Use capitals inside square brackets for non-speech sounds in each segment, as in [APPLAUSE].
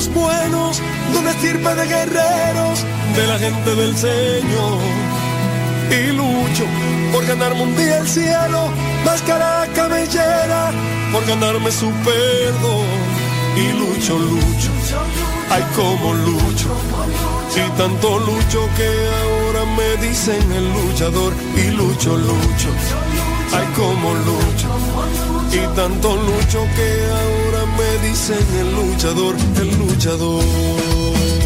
los buenos, de una estirpe de guerreros, de la gente del Señor. Y lucho por ganarme un día el cielo, máscara cabellera, por ganarme su perdón. Y lucho, lucho, ay como lucho. Y tanto lucho que ahora me dicen el luchador. Y lucho, lucho, ay como lucho. Y tanto lucho que ahora dicen el luchador, el luchador.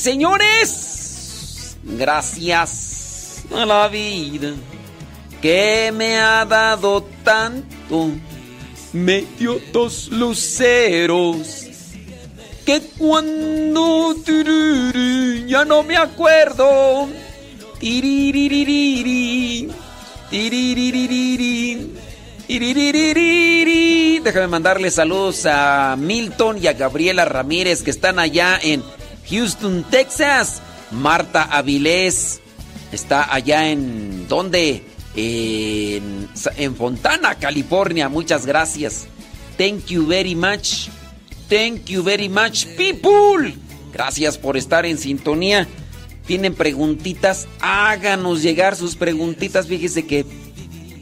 Señores, gracias a la vida que me ha dado tanto. Me dio dos luceros que cuando ya no me acuerdo. Déjame mandarle saludos a Milton y a Gabriela Ramírez que están allá en Houston, Texas. Marta Avilés está allá en. ¿Dónde? En, Fontana, California. Muchas gracias. Thank you very much. Thank you very much, people. Gracias por estar en sintonía. Tienen preguntitas, háganos llegar sus preguntitas. Fíjese que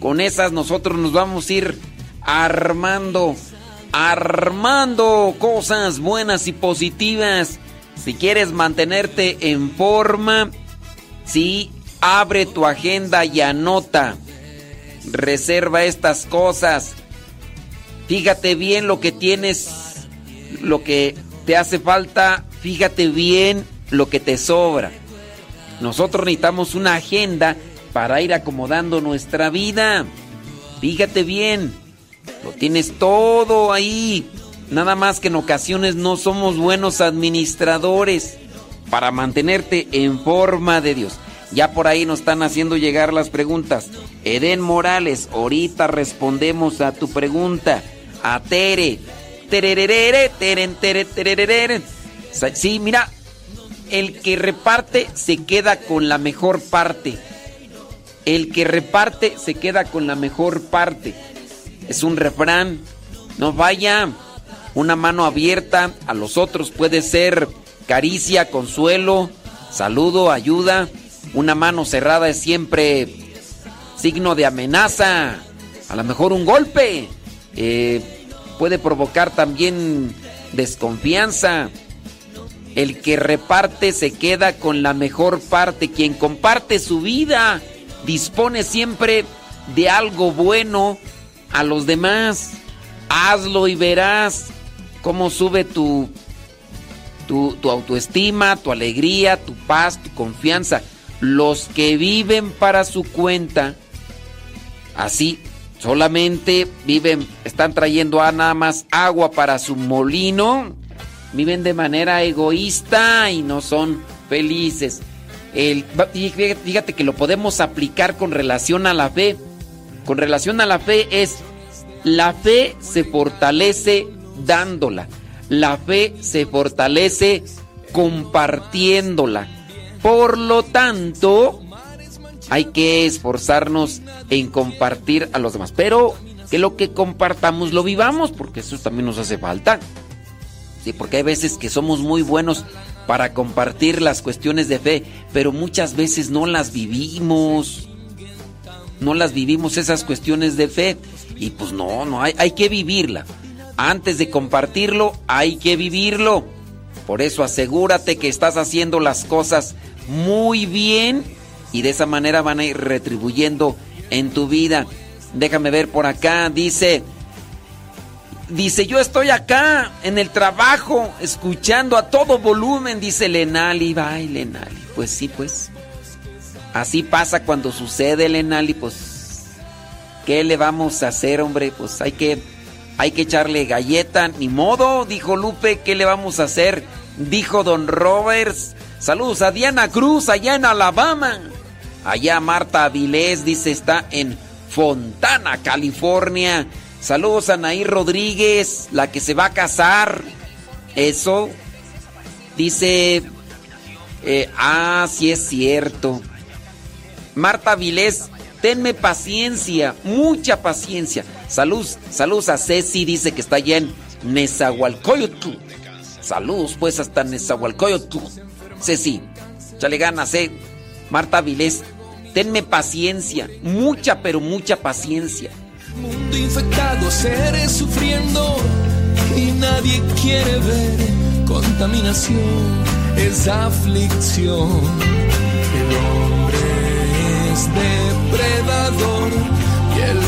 con esas nosotros nos vamos a ir armando, armando cosas buenas y positivas. Si quieres mantenerte en forma, sí, abre tu agenda y anota. Reserva estas cosas. Fíjate bien lo que tienes, lo que te hace falta. Fíjate bien lo que te sobra. Nosotros necesitamos una agenda para ir acomodando nuestra vida. Fíjate bien, lo tienes todo ahí. Nada más que en ocasiones no somos buenos administradores para mantenerte en forma de Dios. Ya por ahí nos están haciendo llegar las preguntas. Eden Morales, ahorita respondemos a tu pregunta. A Tere. Tererere, teren, tere, tererere. Sí, mira, el que reparte se queda con la mejor parte. El que reparte se queda con la mejor parte. Es un refrán. No vaya. Una mano abierta a los otros puede ser caricia, consuelo, saludo, ayuda. Una mano cerrada es siempre signo de amenaza. A lo mejor un golpe. Eh, puede provocar también desconfianza. El que reparte se queda con la mejor parte. Quien comparte su vida dispone siempre de algo bueno a los demás. Hazlo y verás cómo sube tu, tu, tu, autoestima, tu alegría, tu paz, tu confianza. Los que viven para su cuenta, así solamente viven, están trayendo a nada más agua para su molino, viven de manera egoísta y no son felices. El, fíjate que lo podemos aplicar con relación a la fe. Con relación a la fe es, la fe se fortalece dándola. La fe se fortalece compartiéndola. Por lo tanto, hay que esforzarnos en compartir a los demás. Pero que lo que compartamos lo vivamos, porque eso también nos hace falta. Sí, porque hay veces que somos muy buenos para compartir las cuestiones de fe, pero muchas veces no las vivimos. No las vivimos esas cuestiones de fe. Y pues no, no, hay, hay que vivirla. Antes de compartirlo, hay que vivirlo. Por eso asegúrate que estás haciendo las cosas muy bien y de esa manera van a ir retribuyendo en tu vida. Déjame ver por acá, dice, dice, yo estoy acá en el trabajo escuchando a todo volumen, dice Lenali, ay Lenali, pues sí, pues. Así pasa cuando sucede Lenali, pues, ¿qué le vamos a hacer, hombre? Pues hay que, hay que echarle galleta, ni modo, dijo Lupe, ¿qué le vamos a hacer? Dijo Don Roberts. Saludos a Diana Cruz allá en Alabama. Allá Marta Avilés dice está en Fontana, California. Saludos a Nair Rodríguez, la que se va a casar. Eso. Dice... Eh, ah, sí es cierto. Marta Avilés, tenme paciencia, mucha paciencia. Saludos, saludos a Ceci, dice que está allá en Nezahualcóyotl. Saludos pues hasta Nezahualcóyotl. Ceci, chale ganas, eh. Marta Avilés, tenme paciencia, mucha pero mucha paciencia. Mundo infectado, seres sufriendo y nadie quiere ver contaminación, es aflicción. El hombre es depredador y él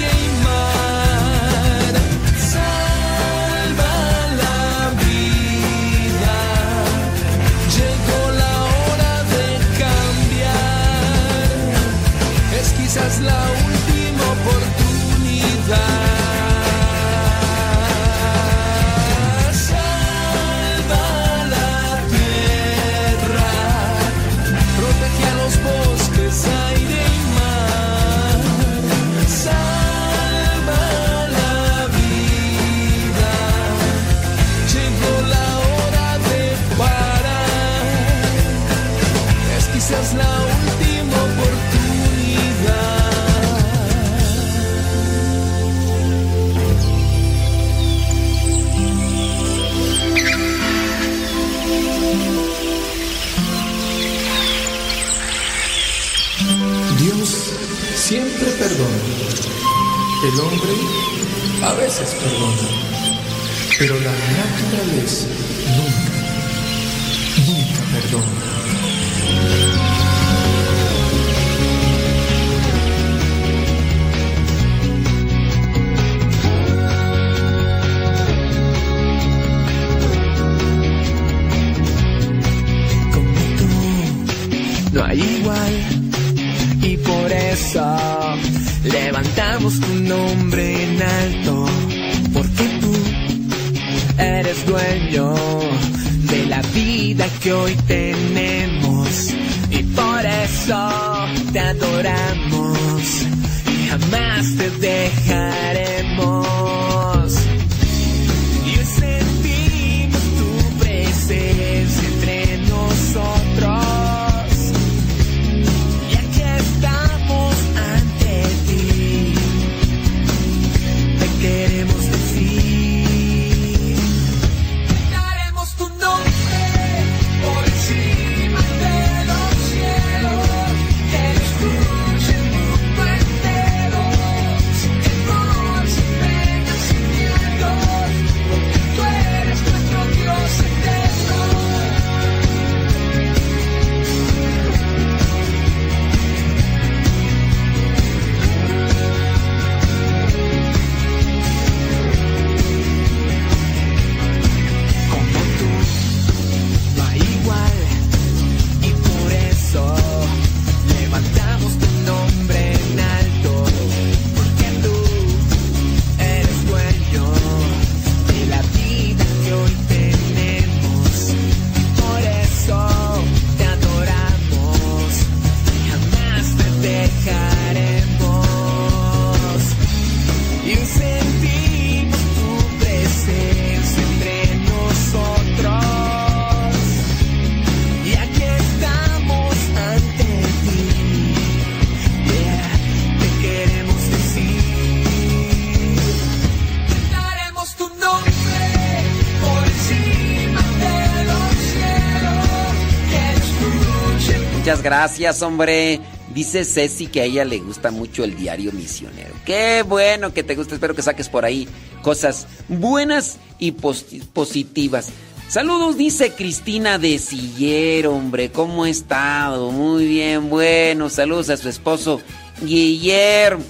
Gracias, hombre. Dice Ceci que a ella le gusta mucho el diario misionero. Qué bueno que te guste. Espero que saques por ahí cosas buenas y positivas. Saludos, dice Cristina de Siller, hombre. ¿Cómo ha estado? Muy bien, bueno. Saludos a su esposo Guillermo.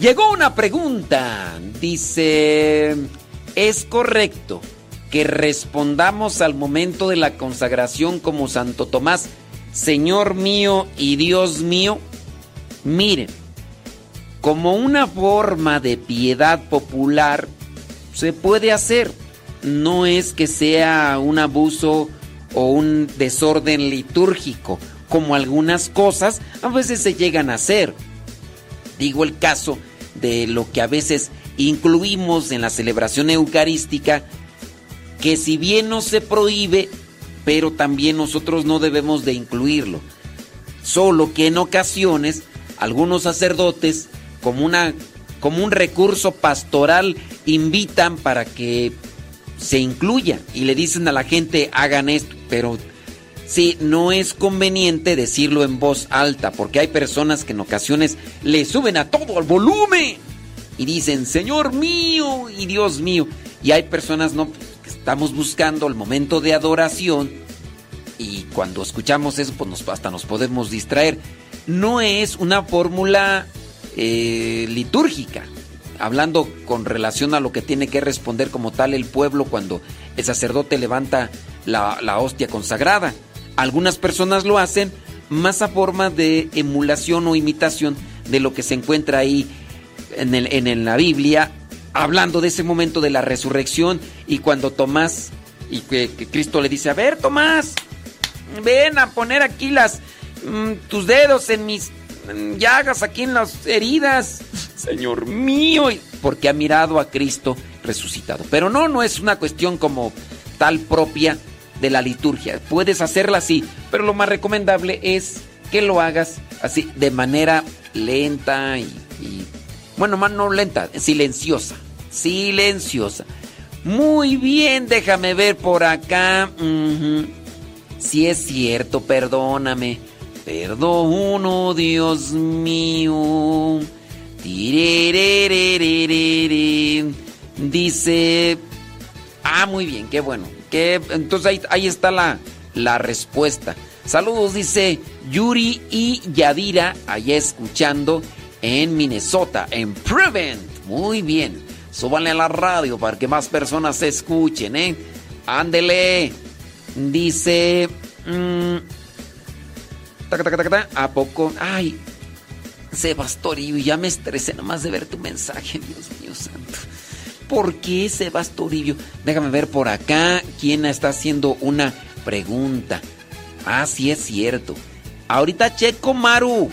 Llegó una pregunta. Dice, ¿es correcto que respondamos al momento de la consagración como Santo Tomás, Señor mío y Dios mío? Miren, como una forma de piedad popular, se puede hacer. No es que sea un abuso o un desorden litúrgico, como algunas cosas a veces se llegan a hacer. Digo el caso de lo que a veces incluimos en la celebración eucarística, que si bien no se prohíbe, pero también nosotros no debemos de incluirlo. Solo que en ocasiones algunos sacerdotes, como, una, como un recurso pastoral, invitan para que se incluya y le dicen a la gente hagan esto, pero sí, no es conveniente decirlo en voz alta, porque hay personas que en ocasiones le suben a todo el volumen y dicen, Señor mío y Dios mío, y hay personas no estamos buscando el momento de adoración y cuando escuchamos eso, pues nos, hasta nos podemos distraer. No es una fórmula eh, litúrgica, hablando con relación a lo que tiene que responder como tal el pueblo cuando el sacerdote levanta la, la hostia consagrada. Algunas personas lo hacen más a forma de emulación o imitación de lo que se encuentra ahí en, el, en la Biblia hablando de ese momento de la resurrección y cuando Tomás y que, Cristo le dice, a ver Tomás, ven a poner aquí las mm, tus dedos en mis llagas, aquí en las heridas, Señor mío, porque ha mirado a Cristo resucitado. Pero no, no es una cuestión como tal propia de la liturgia. Puedes hacerla así, pero lo más recomendable es que lo hagas así, de manera lenta y bueno, más no lenta, silenciosa. Silenciosa. Muy bien, déjame ver por acá. Si es cierto, perdóname. Perdono, Dios mío. Dice. Ah, muy bien, qué bueno. Que, entonces ahí, ahí está la, la respuesta. Saludos, dice Yuri y Yadira, allá escuchando en Minnesota, en Prevent. Muy bien. Súbanle a la radio para que más personas se escuchen, ¿eh? Ándele. Dice. Mmm, ¿A poco? Ay, Sebastorio, ya me estresé nomás de ver tu mensaje, [LAUGHS] Dios mío santo. ¿Por qué Sebastorio? Déjame ver por acá quién está haciendo una pregunta. Ah, sí es cierto. Ahorita checo, Maru.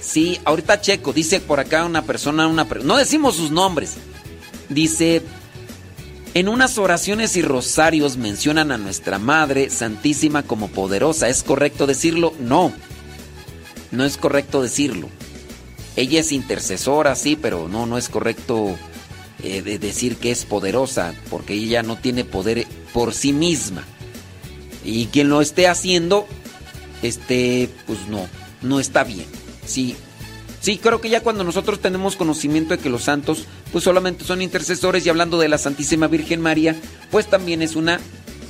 Sí, ahorita checo. Dice por acá una persona, una no decimos sus nombres. Dice, en unas oraciones y rosarios mencionan a nuestra Madre Santísima como poderosa. ¿Es correcto decirlo? No. No es correcto decirlo. Ella es intercesora, sí, pero no, no es correcto eh, de decir que es poderosa, porque ella no tiene poder por sí misma. Y quien lo esté haciendo, este, pues no, no está bien. Sí, sí, creo que ya cuando nosotros tenemos conocimiento de que los santos pues solamente son intercesores y hablando de la Santísima Virgen María, pues también es una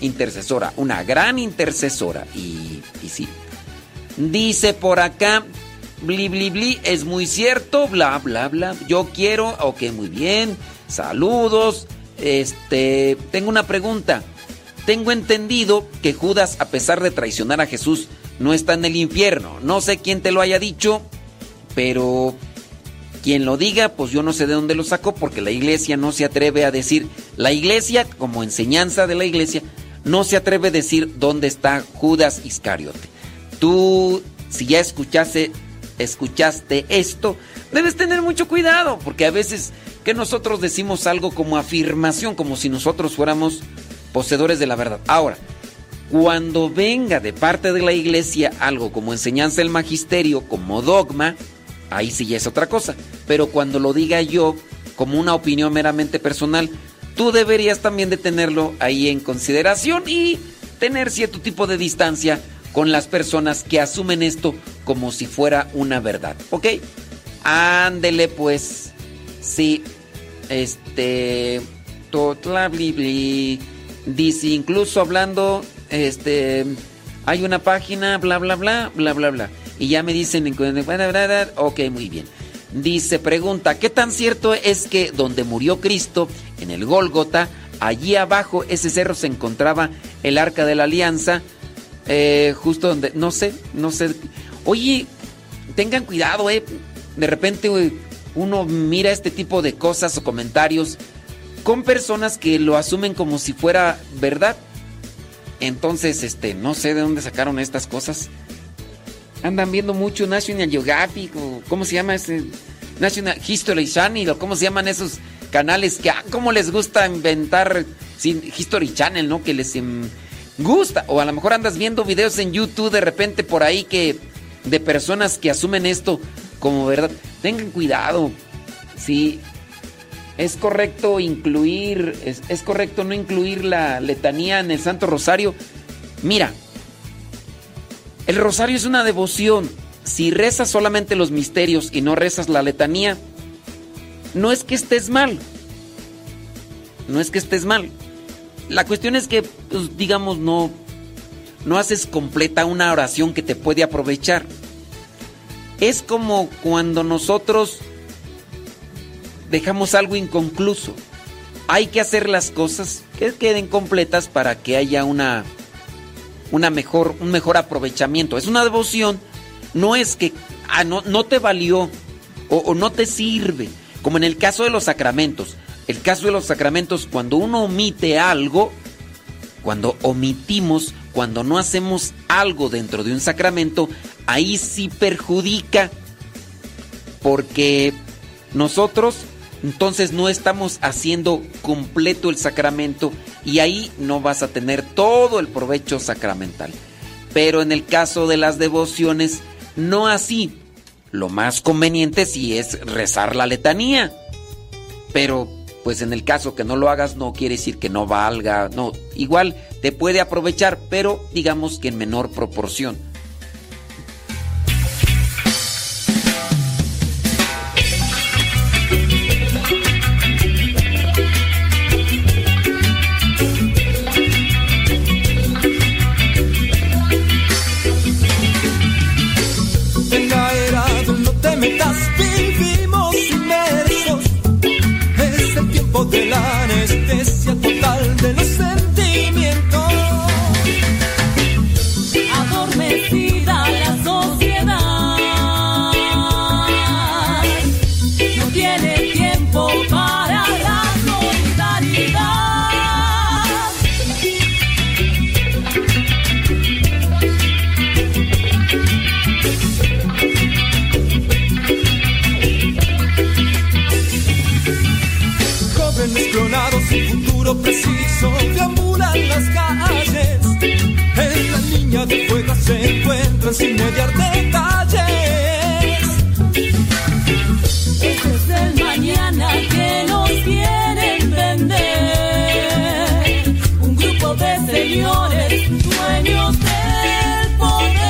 intercesora, una gran intercesora. Y, y sí. Dice por acá, bli bli bli, es muy cierto, bla bla bla. Yo quiero, ok, muy bien. Saludos. Este, tengo una pregunta. Tengo entendido que Judas, a pesar de traicionar a Jesús, no está en el infierno. No sé quién te lo haya dicho, pero quien lo diga, pues yo no sé de dónde lo sacó, porque la iglesia no se atreve a decir, la iglesia, como enseñanza de la iglesia, no se atreve a decir dónde está Judas Iscariote. Tú, si ya escuchaste, escuchaste esto, debes tener mucho cuidado, porque a veces que nosotros decimos algo como afirmación, como si nosotros fuéramos poseedores de la verdad. Ahora, cuando venga de parte de la iglesia algo como enseñanza del magisterio, como dogma, ahí sí ya es otra cosa. Pero cuando lo diga yo como una opinión meramente personal, tú deberías también de tenerlo ahí en consideración y tener cierto tipo de distancia con las personas que asumen esto como si fuera una verdad. ¿Ok? Ándele pues. Sí. Este. Dice, incluso hablando, este, hay una página, bla, bla, bla, bla, bla, bla. Y ya me dicen, ok, muy bien. Dice, pregunta, ¿qué tan cierto es que donde murió Cristo, en el Gólgota, allí abajo, ese cerro se encontraba el arca de la alianza? Eh, justo donde, no sé, no sé. Oye, tengan cuidado, eh. De repente uno mira este tipo de cosas o comentarios con personas que lo asumen como si fuera verdad. Entonces, este, no sé de dónde sacaron estas cosas. Andan viendo mucho National Geographic o cómo se llama ese National History Channel o cómo se llaman esos canales que ah, cómo les gusta inventar sin History Channel, ¿no? Que les em, gusta o a lo mejor andas viendo videos en YouTube de repente por ahí que de personas que asumen esto como verdad. Tengan cuidado. Sí, ¿Es correcto incluir, es, correcto no incluir la letanía en el Santo Rosario? Mira, el rosario es una devoción. Si rezas solamente los misterios y no rezas la letanía, no es que estés mal. No es que estés mal. La cuestión es que, pues, digamos, no, no haces completa una oración que te puede aprovechar. Es como cuando nosotros dejamos algo inconcluso. Hay que hacer las cosas que queden completas para que haya una, una mejor, un mejor aprovechamiento. Es una devoción, no es que ah, no, no, te valió o, o no te sirve, como en el caso de los sacramentos. El caso de los sacramentos, cuando uno omite algo, cuando omitimos, cuando no hacemos algo dentro de un sacramento, ahí sí perjudica. Porque nosotros entonces no estamos haciendo completo el sacramento y ahí no vas a tener todo el provecho sacramental. Pero en el caso de las devociones, no así. Lo más conveniente sí es rezar la letanía. Pero pues en el caso que no lo hagas no quiere decir que no valga, no, igual te puede aprovechar, pero digamos que en menor proporción. Preciso de fuego se encuentran sin mediar detalles. Este es el mañana que nos quieren vender. Un grupo de señores, dueños del poder.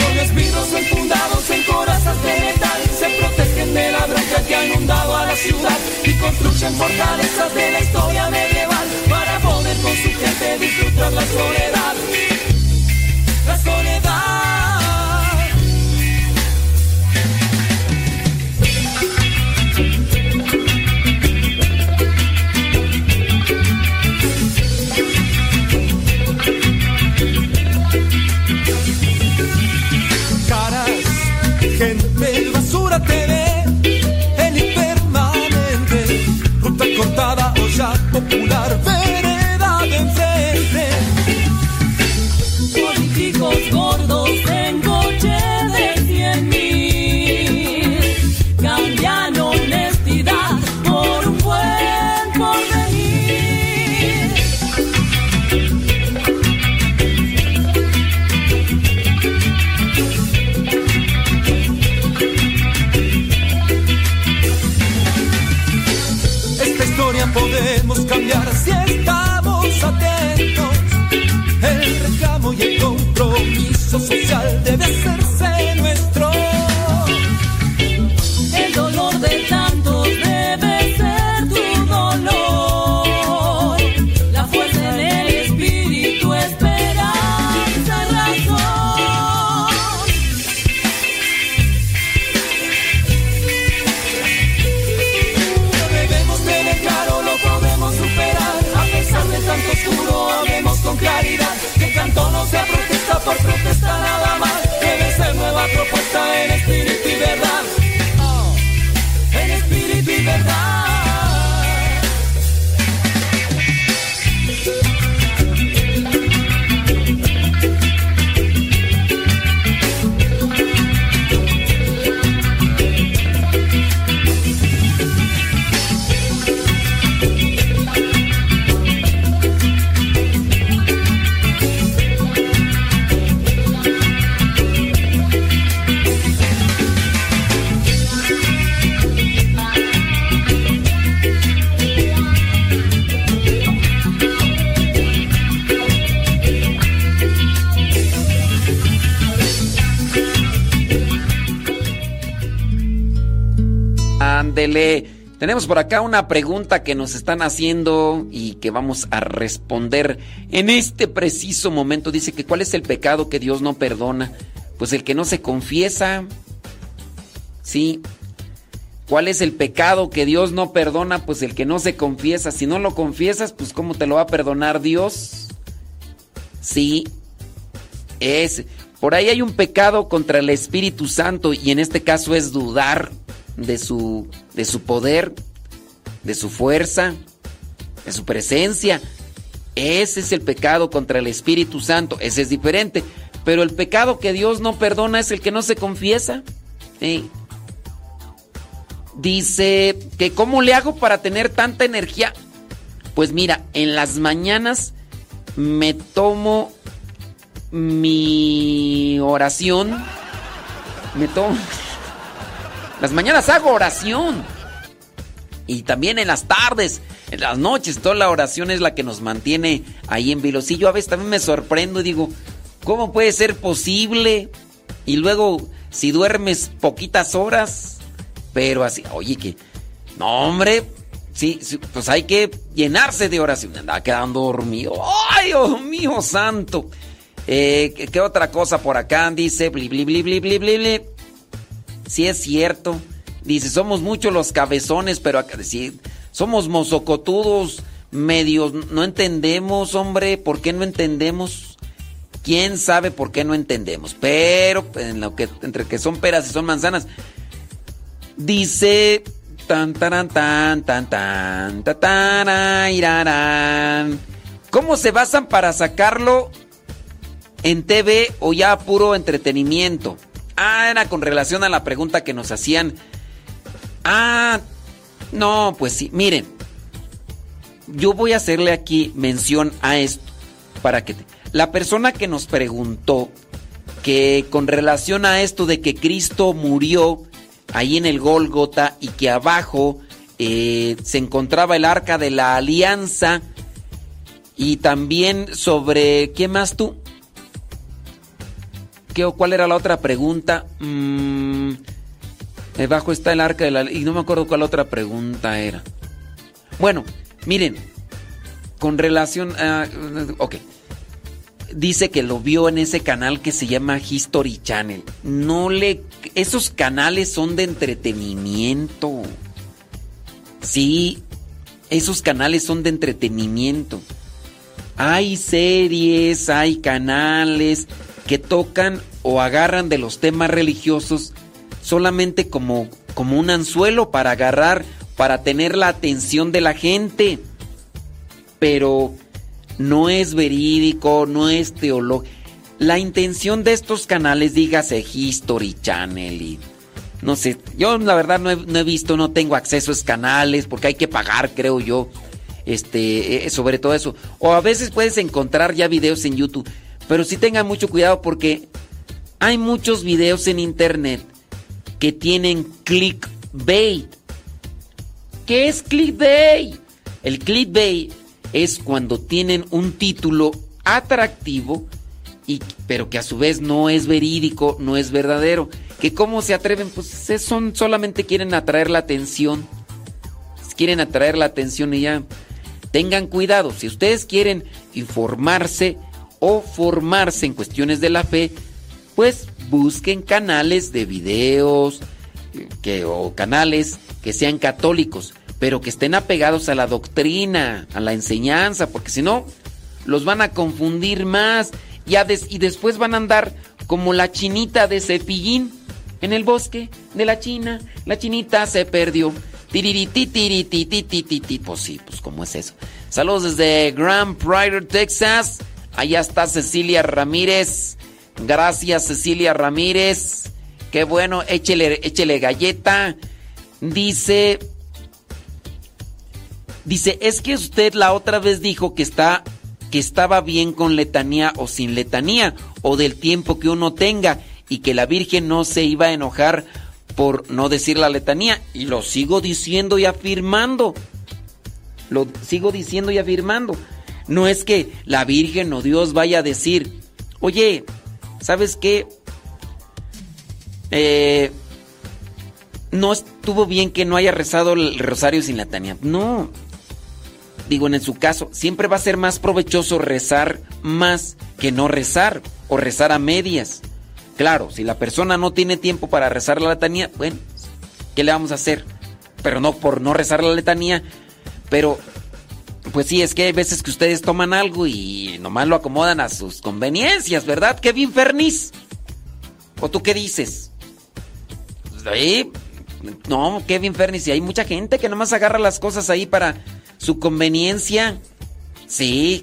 Con espíritus enfundados en corazas de metal se protegen de la bronca que ha inundado a la ciudad construyen fortalezas de la historia medieval para poder con su gente disfrutar la soledad. Popular, Tenemos por acá una pregunta que nos están haciendo y que vamos a responder en este preciso momento. Dice que cuál es el pecado que Dios no perdona. Pues el que no se confiesa. Sí. ¿Cuál es el pecado que Dios no perdona? Pues el que no se confiesa. Si no lo confiesas, pues ¿cómo te lo va a perdonar Dios? Sí. Es. Por ahí hay un pecado contra el Espíritu Santo y en este caso es dudar de su, de su poder, de su fuerza, de su presencia. Ese es el pecado contra el Espíritu Santo. Ese es diferente. Pero el pecado que Dios no perdona es el que no se confiesa. Sí. Dice que cómo le hago para tener tanta energía. Pues mira, en las mañanas me tomo mi oración. Me tomo... Las mañanas hago oración. Y también en las tardes, en las noches, toda la oración es la que nos mantiene ahí en vilo. Sí, yo a veces también me sorprendo y digo, ¿cómo puede ser posible? Y luego, si duermes poquitas horas, pero así, oye, que, no, hombre, sí, pues hay que llenarse de oración. Andaba quedando dormido. ¡Ay, Dios mío santo! Eh, ¿qué, otra cosa por acá? Dice, bli, bli, bli, bli, bli, bli. Sí es cierto. Dice, somos muchos los cabezones, pero acá somos mozocotudos, medios, no entendemos, hombre, ¿por qué no entendemos? ¿Quién sabe por qué no entendemos? Pero en lo que entre que son peras y son manzanas, dice tan tan tan tan tan tan tan. ¿Cómo se basan para sacarlo en TV o ya puro entretenimiento? Ah, era con relación a la pregunta que nos hacían. Ah, no, pues sí, miren. Yo voy a hacerle aquí mención a esto para que la persona que nos preguntó que con relación a esto de que Cristo murió ahí en el Gólgota y que abajo eh, se encontraba el arca de la alianza y también sobre ¿qué más tú? ¿Qué, ¿Cuál era la otra pregunta? Mm, debajo está el arca de la... Y no me acuerdo cuál otra pregunta era. Bueno, miren, con relación a... Ok. Dice que lo vio en ese canal que se llama History Channel. No le... Esos canales son de entretenimiento. Sí, esos canales son de entretenimiento. Hay series, hay canales que tocan o agarran de los temas religiosos solamente como, como un anzuelo para agarrar, para tener la atención de la gente. Pero no es verídico, no es teológico. La intención de estos canales, dígase History Channel y no sé, yo la verdad no he, no he visto, no tengo acceso a esos canales porque hay que pagar, creo yo, este, eh, sobre todo eso. O a veces puedes encontrar ya videos en YouTube, pero sí tengan mucho cuidado porque hay muchos videos en internet que tienen clickbait. ¿Qué es clickbait? El clickbait es cuando tienen un título atractivo y pero que a su vez no es verídico, no es verdadero. Que cómo se atreven, pues es- son solamente quieren atraer la atención. Quieren atraer la atención y ya. Tengan cuidado, si ustedes quieren informarse o formarse en cuestiones de la fe, pues busquen canales de videos que, o canales que sean católicos, pero que estén apegados a la doctrina, a la enseñanza, porque si no, los van a confundir más ya des- y después van a andar como la chinita de cepillín en el bosque de la China. La chinita se perdió. Tiririti, tiriti, titi, titi. Pues sí, pues cómo es eso. Saludos desde Grand Prairie, Texas. Allá está Cecilia Ramírez. Gracias, Cecilia Ramírez. Qué bueno, échele, échele galleta. Dice. Dice, es que usted la otra vez dijo que está que estaba bien con letanía o sin letanía o del tiempo que uno tenga y que la Virgen no se iba a enojar por no decir la letanía y lo sigo diciendo y afirmando. Lo sigo diciendo y afirmando. No es que la Virgen o Dios vaya a decir, "Oye, ¿sabes qué? Eh, no estuvo bien que no haya rezado el rosario sin letanía. No. Digo, en su caso, siempre va a ser más provechoso rezar más que no rezar o rezar a medias. Claro, si la persona no tiene tiempo para rezar la letanía, bueno, ¿qué le vamos a hacer? Pero no por no rezar la letanía, pero pues sí, es que hay veces que ustedes toman algo y nomás lo acomodan a sus conveniencias, ¿verdad, Kevin Fernis? ¿O tú qué dices? Ahí, no, Kevin Fernis, y hay mucha gente que nomás agarra las cosas ahí para su conveniencia. Sí,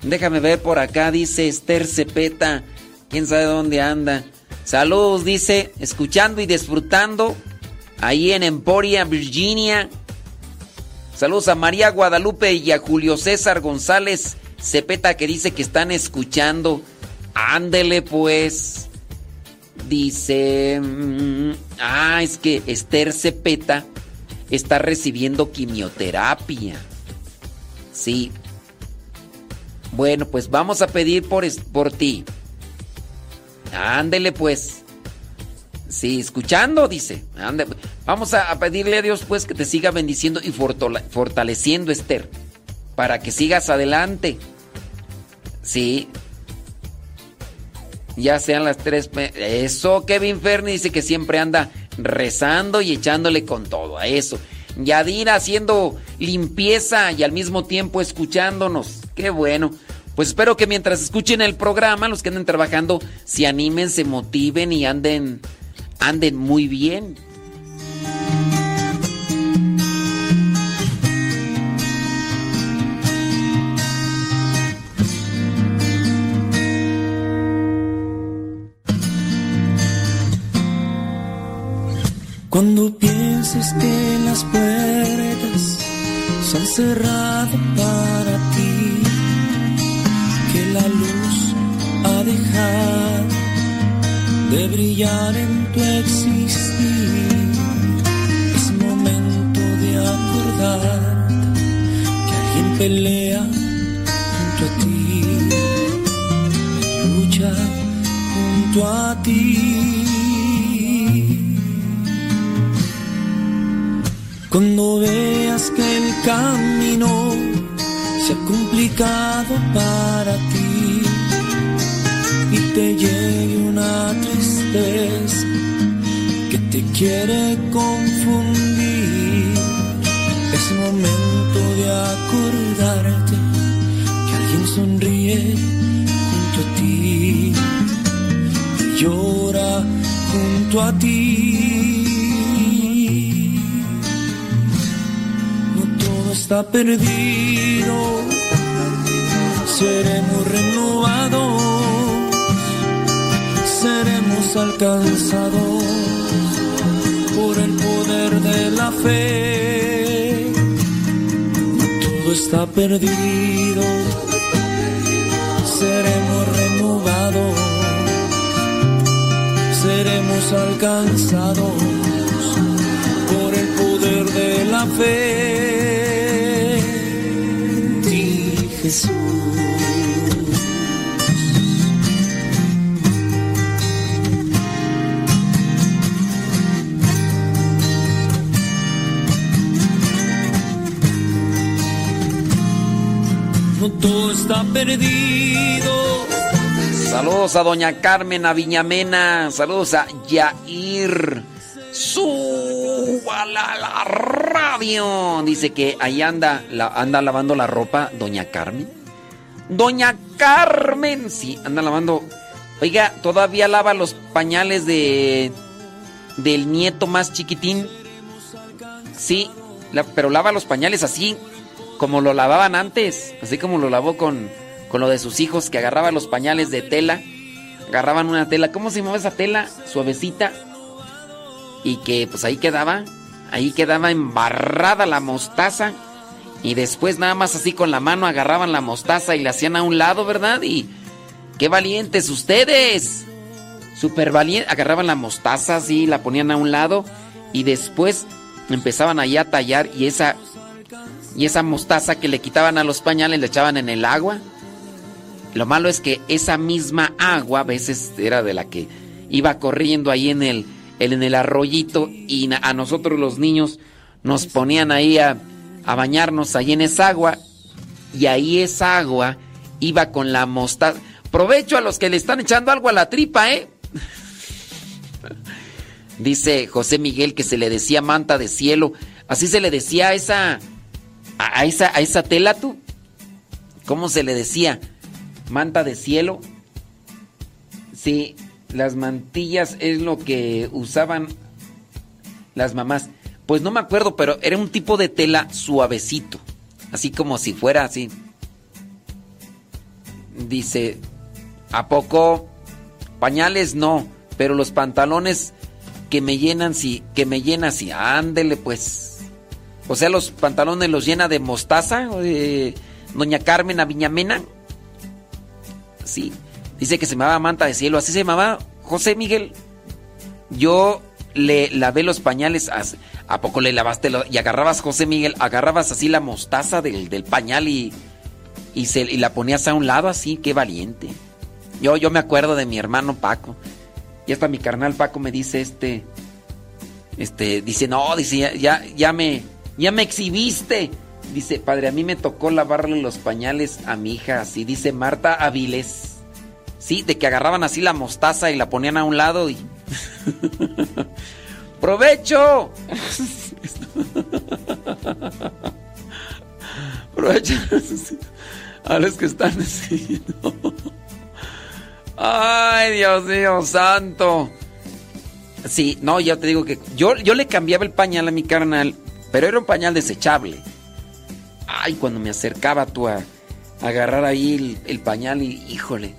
déjame ver por acá, dice Esther Cepeta. ¿Quién sabe dónde anda? Saludos, dice, escuchando y disfrutando ahí en Emporia, Virginia. Saludos a María Guadalupe y a Julio César González Cepeta que dice que están escuchando. Ándele pues. Dice... mm, ah, es que Esther Cepeta está recibiendo quimioterapia. Sí. Bueno, pues vamos a pedir por, por ti. Ándele pues. Sí, escuchando, dice. Ande- Vamos a, pedirle a Dios pues que te siga bendiciendo y fortaleciendo, Esther. Para que sigas adelante. Sí. Ya sean las tres... Eso, Kevin Ferni dice que siempre anda rezando y echándole con todo a eso. Yadira haciendo limpieza y al mismo tiempo escuchándonos. Qué bueno. Pues espero que mientras escuchen el programa, los que anden trabajando, se animen, se motiven y anden, anden muy bien. Cuando pienses que las puertas se han cerrado para ti, que la luz ha dejado de brillar en tu existir, es momento de acordarte que alguien pelea junto a ti, lucha junto a ti. Cuando veas que el camino se ha complicado para ti y te llegue una tristeza que te quiere confundir, es momento de acordarte que alguien sonríe junto a ti y llora junto a ti. no todo está perdido, seremos renovados, alcanzados por el poder de la fe. Todo está perdido, seremos renovados, seremos alcanzados por el poder de la fe. Di Jesús. Saludos a doña Carmen a Viñamena. Saludos a Yair. Súbala a la radio. Dice que ahí anda, la- anda lavando la ropa doña Carmen. Doña Carmen. Sí, anda lavando. Oiga, todavía lava los pañales de del nieto más chiquitín. Sí, la- pero lava los pañales así como lo lavaban antes, así como lo lavó con, con lo de sus hijos, que agarraban los pañales de tela, agarraban una tela, ¿cómo se llamaba esa tela? Suavecita, y que pues ahí quedaba, ahí quedaba embarrada la mostaza, y después nada más así con la mano agarraban la mostaza y la hacían a un lado, ¿verdad? Y qué valientes ustedes, súper valientes, agarraban la mostaza así, la ponían a un lado, y después empezaban ahí a tallar, y esa y esa mostaza que le quitaban a los pañales le echaban en el agua. Lo malo es que esa misma agua a veces era de la que iba corriendo ahí en el en el arroyito y a nosotros los niños nos ponían ahí a, bañarnos ahí en esa agua y ahí esa agua iba con la mostaza. Provecho a los que le están echando algo a la tripa, ¿eh? [LAUGHS] Dice José Miguel que se le decía manta de cielo. Así se le decía a esa. a esa, a esa tela tú. ¿Cómo se le decía? Manta de cielo. Sí, las mantillas es lo que usaban las mamás. Pues no me acuerdo, pero era un tipo de tela suavecito. Así como si fuera así. Dice, ¿a poco? Pañales no, pero los pantalones que me llenan sí, que me llenan sí. Ándele pues. O sea, los pantalones los llena de mostaza Doña Carmen Aviñamena. Sí. Dice que se llamaba manta de cielo. Así se llamaba José Miguel. Yo le lavé los pañales. ¿A, poco le lavaste y agarrabas, José Miguel? Agarrabas así la mostaza del, del pañal y, y, se, y la ponías a un lado así. Qué valiente. Yo, yo me acuerdo de mi hermano Paco. Y hasta mi carnal Paco me dice este. Este, dice, no, dice, ya, ya, ya me, ya me exhibiste. Dice, padre, a mí me tocó lavarle los pañales a mi hija, así dice Marta Avilés. Sí, de que agarraban así la mostaza y la ponían a un lado y. [LAUGHS] ¡Provecho! [LAUGHS] Provecho [LAUGHS] a los que están. Ay, Dios mío, santo. Sí, no, ya te digo que yo, yo le cambiaba el pañal a mi carnal, pero era un pañal desechable. Ay, cuando me acercaba tú a, agarrar ahí el, el pañal y híjole.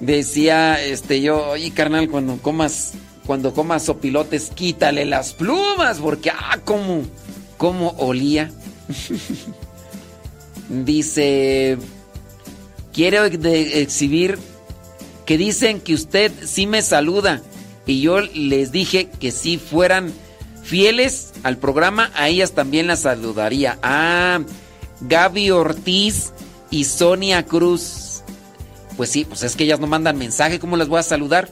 Decía este yo, oye carnal, cuando comas, cuando comas sopilotes, quítale las plumas, porque ah, cómo, cómo olía. [LAUGHS] Dice, quiero exhibir que dicen que usted sí me saluda y yo les dije que si fueran fieles al programa, a ellas también las saludaría. Ah, Gaby Ortiz y Sonia Cruz. Pues sí, pues es que ellas no mandan mensaje, ¿cómo las voy a saludar?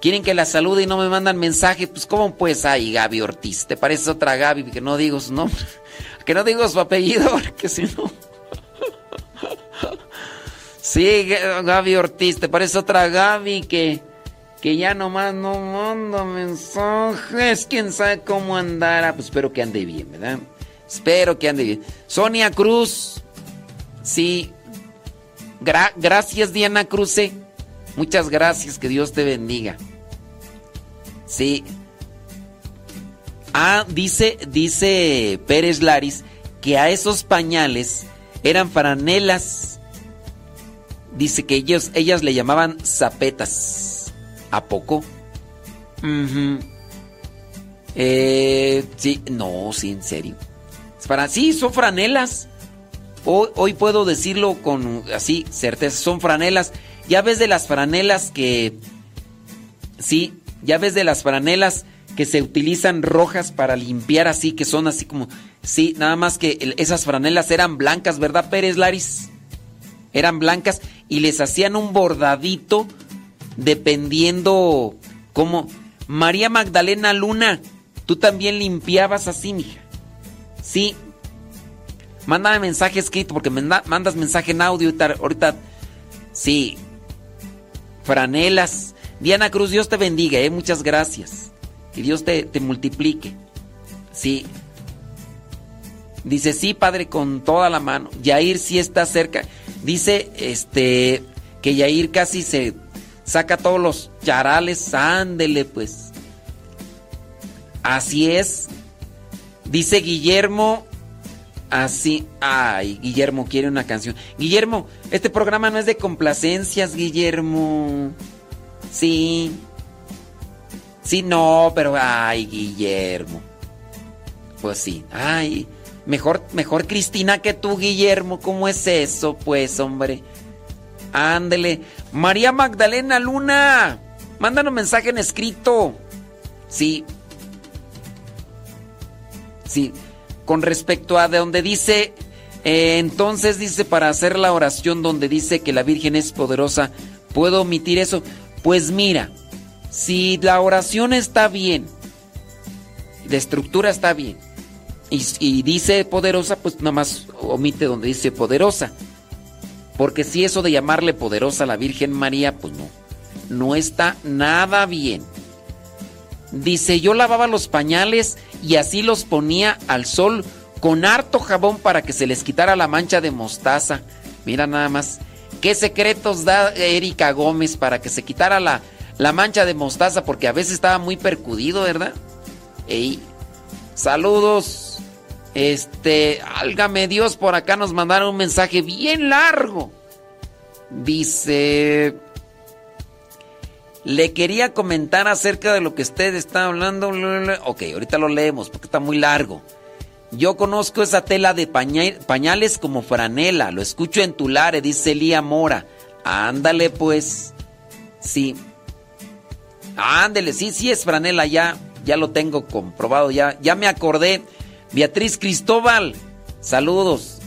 Quieren que las salude y no me mandan mensaje, pues ¿cómo pues ay Gaby Ortiz? ¿Te parece otra Gaby que no digo su nombre? [LAUGHS] Que no digo su apellido, [LAUGHS] porque si no... [LAUGHS] Sí, Gaby Ortiz, ¿te parece otra Gaby que, que ya nomás no manda mensajes? ¿Quién sabe cómo andará? Pues espero que ande bien, ¿verdad? Espero que ande bien. Sonia Cruz, sí. Gra- gracias, Diana Cruce. Muchas gracias, que Dios te bendiga. Sí. Ah, dice, dice Pérez Laris que a esos pañales eran franelas. Dice que ellos, ellas le llamaban zapetas. ¿A poco? Eh, sí, no, sí, en serio. Para, sí, son franelas. Hoy, hoy puedo decirlo con así, certeza, son franelas. Ya ves de las franelas que... Sí, ya ves de las franelas que se utilizan rojas para limpiar así, que son así como... Sí, nada más que esas franelas eran blancas, ¿verdad, Pérez Laris? Eran blancas y les hacían un bordadito dependiendo cómo... María Magdalena Luna, tú también limpiabas así, mija. Sí. Mándame mensaje escrito porque me da- mandas mensaje en audio ahorita. Sí. Franelas. Diana Cruz, Dios te bendiga, eh. Muchas gracias. Que Dios te, te multiplique. Sí. Dice, sí, padre, con toda la mano. Yair sí está cerca. Dice, este, que Yair casi se saca todos los charales. Ándele, pues. Así es. Dice Guillermo. Así. Ay, Guillermo quiere una canción. Guillermo, este programa no es de complacencias, Guillermo. Sí. Sí, no, pero ay, Guillermo. Pues sí. Ay, mejor mejor Cristina que tú, Guillermo. ¿Cómo es eso, pues, hombre? Ándele. María Magdalena Luna. Mándanos mensaje en escrito. Sí. Sí. Con respecto a de donde dice, eh, entonces dice para hacer la oración donde dice que la Virgen es poderosa, ¿puedo omitir eso? Pues mira, Si la oración está bien, de estructura está bien, y, y dice poderosa, pues nada más omite donde dice poderosa. Porque si eso de llamarle poderosa a la Virgen María, pues no, no está nada bien. Dice, yo lavaba los pañales y así los ponía al sol con harto jabón para que se les quitara la mancha de mostaza. Mira nada más. ¿Qué secretos da Erika Gómez para que se quitara la, la mancha de mostaza? Porque a veces estaba muy percudido, ¿verdad? Ey, saludos. Este, álgame Dios, por acá nos mandaron un mensaje bien largo. Dice, le quería comentar acerca de lo que usted está hablando. Ok, ahorita lo leemos porque está muy largo. Yo conozco esa tela de pañales como franela. Lo escucho en Tulare, dice Lía Mora. Ándale pues. Sí. Ándale, sí, sí es franela, ya, ya lo tengo comprobado, ya, ya me acordé. Beatriz Cristóbal, saludos.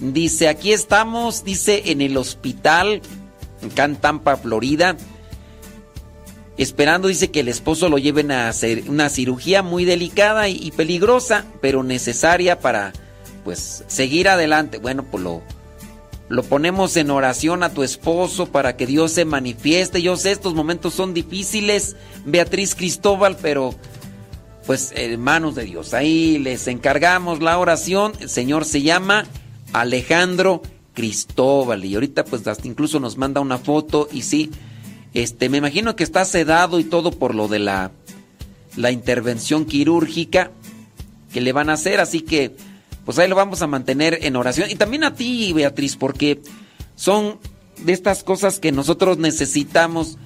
Dice, aquí estamos, dice, en el hospital, en Tampa, Florida. Esperando, dice, que el esposo lo lleven a hacer una cirugía muy delicada y, y peligrosa, pero necesaria para, pues, seguir adelante. Bueno, pues lo, lo ponemos en oración a tu esposo para que Dios se manifieste. Yo sé, estos momentos son difíciles, Beatriz Cristóbal, pero pues hermanos de Dios, ahí les encargamos la oración. El Señor se llama Alejandro Cristóbal y ahorita pues hasta incluso nos manda una foto y sí, este me imagino que está sedado y todo por lo de la la intervención quirúrgica que le van a hacer, así que pues ahí lo vamos a mantener en oración. Y también a ti, Beatriz, porque son de estas cosas que nosotros necesitamos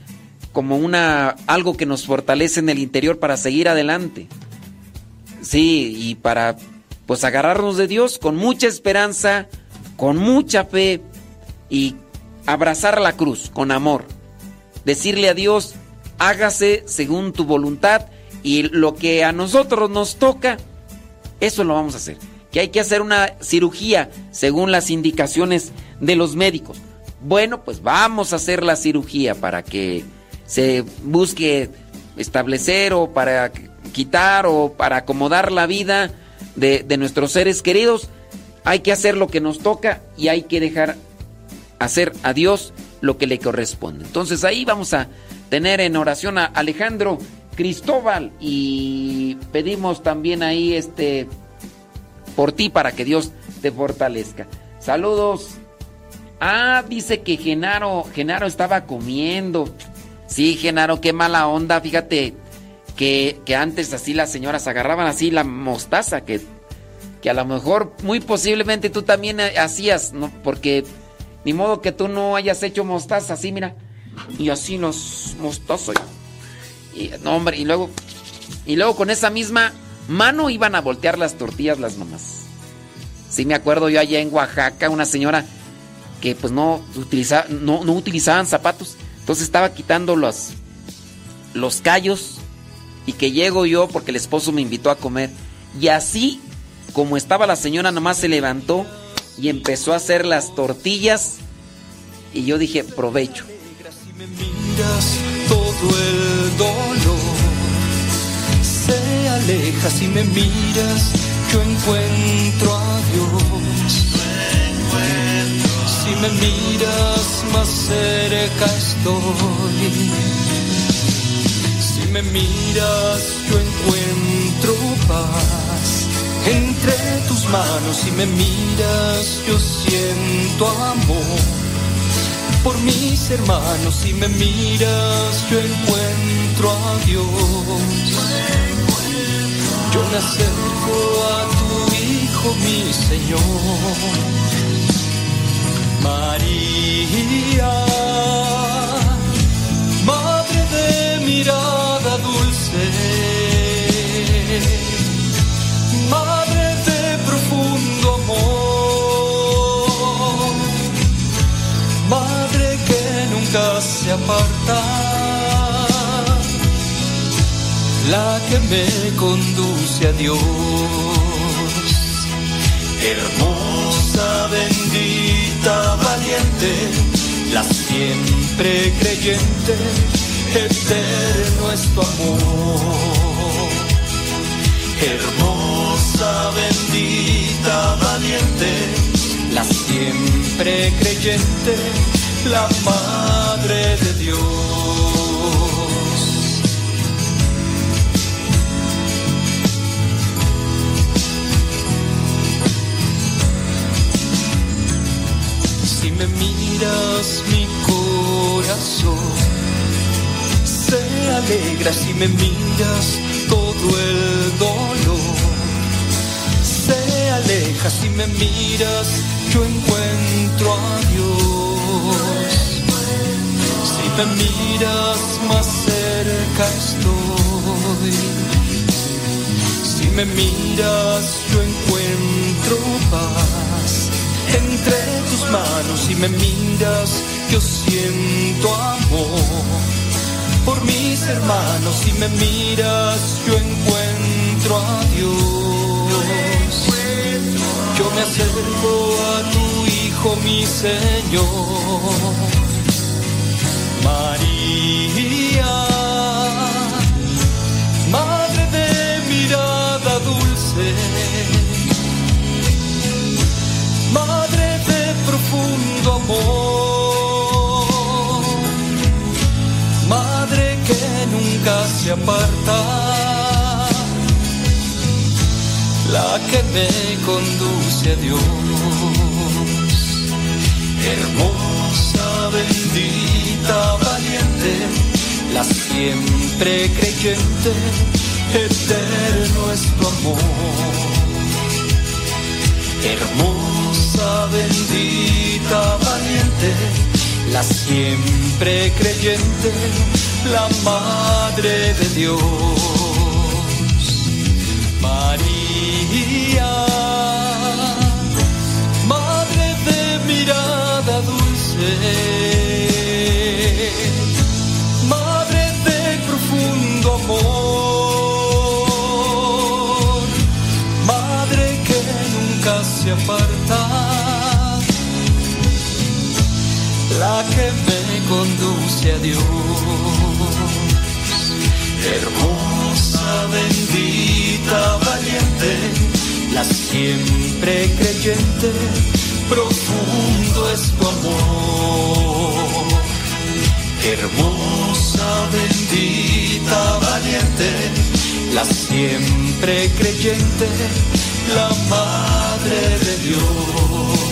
como una algo que nos fortalece en el interior para seguir adelante. Sí, y para pues agarrarnos de Dios con mucha esperanza, con mucha fe y abrazar la cruz con amor. Decirle a Dios, hágase según tu voluntad y lo que a nosotros nos toca, eso lo vamos a hacer que hay que hacer una cirugía según las indicaciones de los médicos. Bueno, pues vamos a hacer la cirugía para que se busque establecer o para quitar o para acomodar la vida de, de nuestros seres queridos. Hay que hacer lo que nos toca y hay que dejar hacer a Dios lo que le corresponde. Entonces ahí vamos a tener en oración a Alejandro Cristóbal y pedimos también ahí este por ti para que Dios te fortalezca. Saludos. Ah, dice que Genaro, Genaro estaba comiendo. Sí, Genaro, qué mala onda. Fíjate que, que antes así las señoras agarraban así la mostaza, que, que a lo mejor muy posiblemente tú también hacías, ¿no? Porque ni modo que tú no hayas hecho mostaza así, mira. Y así los mostazos. Y, no, hombre, y luego, y luego con esa misma mano iban a voltear las tortillas las mamás. Sí me acuerdo yo allá en Oaxaca, una señora que pues no, utiliza, no, no utilizaban zapatos, entonces estaba quitando los, los callos y que llego yo porque el esposo me invitó a comer. Y así como estaba la señora, nomás se levantó y empezó a hacer las tortillas y yo dije, provecho. Todo el dolor se aleja si me miras yo encuentro a Dios si me miras más cerca estoy si me miras yo encuentro paz entre tus manos si me miras yo siento amor por mis hermanos, si me miras, yo encuentro a Dios. Yo me acerco a tu Hijo, mi Señor. María, Madre de mirada dulce, Madre de profundo amor, Madre que nunca se aparta, la que me conduce a Dios. Hermosa, bendita, valiente, la siempre creyente, eterno es tu amor. Hermosa, bendita, valiente, la siempre creyente, la Madre de Dios. Me miras mi corazón, se alegra si me miras todo el dolor. Se aleja si me miras, yo encuentro a Dios. Si me miras más cerca estoy. Si me miras, yo encuentro paz entre tus manos. Si me miras, yo siento amor por mis hermanos. Si me miras, yo encuentro a Dios. Yo me acerco a tu Hijo, mi Señor. Se aparta, la que me conduce a Dios, hermosa, bendita, valiente, la siempre creyente, eterno es tu amor. Hermosa, bendita, valiente, la siempre creyente, la Madre de Dios. María, Madre de mirada dulce, Madre de profundo amor, Madre que nunca se aparta, la que me conduce a Dios. Hermosa, bendita, valiente, la siempre creyente, profundo es tu amor. Hermosa, bendita, valiente, la siempre creyente, la Madre de Dios.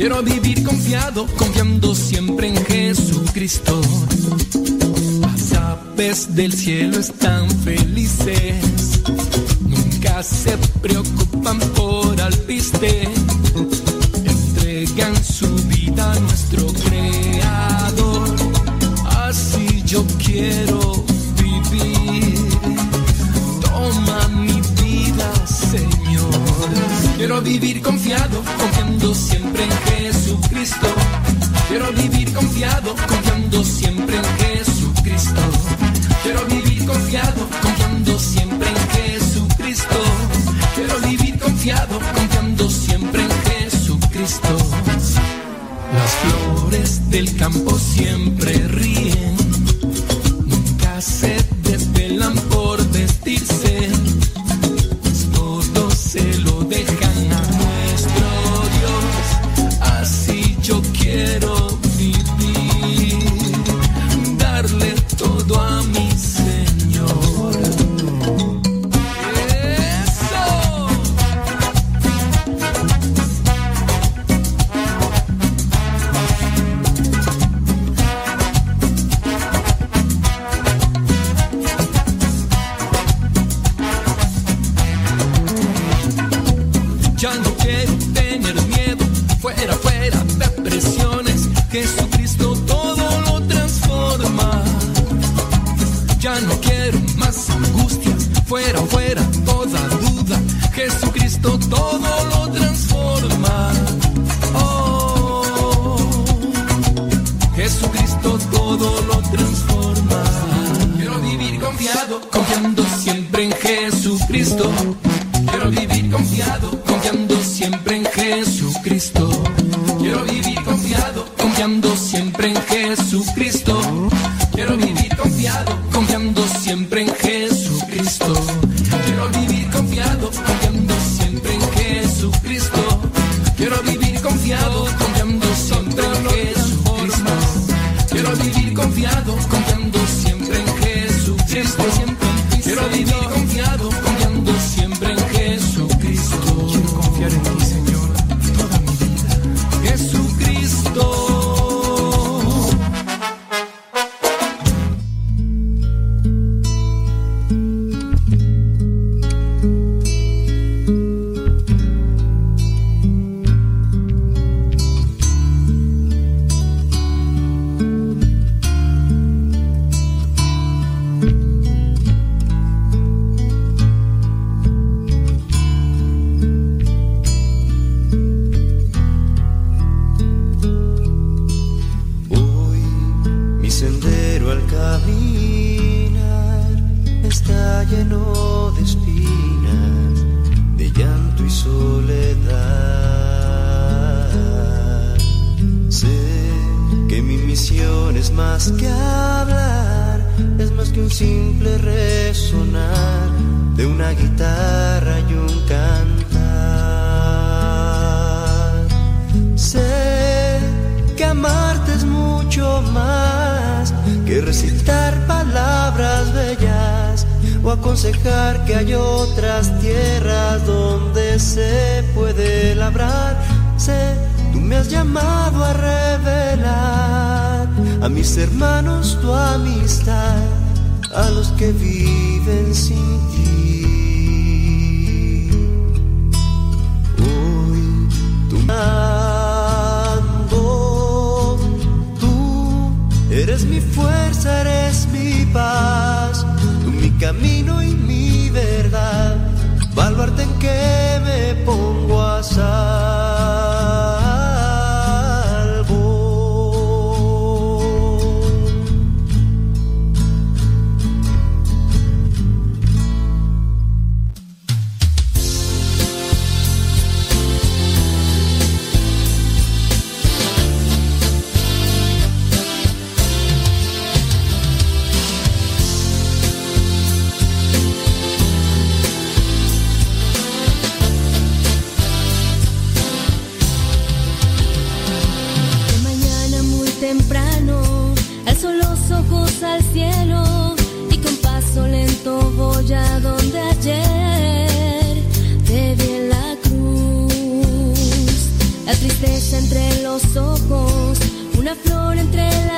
Quiero vivir confiado, confiando siempre en Jesucristo. Las aves del cielo están felices, nunca se preocupan por eres mi fuerza, eres mi paz, tú mi camino y mi verdad, baluarte en que me pongo a sal. tristeza entre los ojos, una flor entre las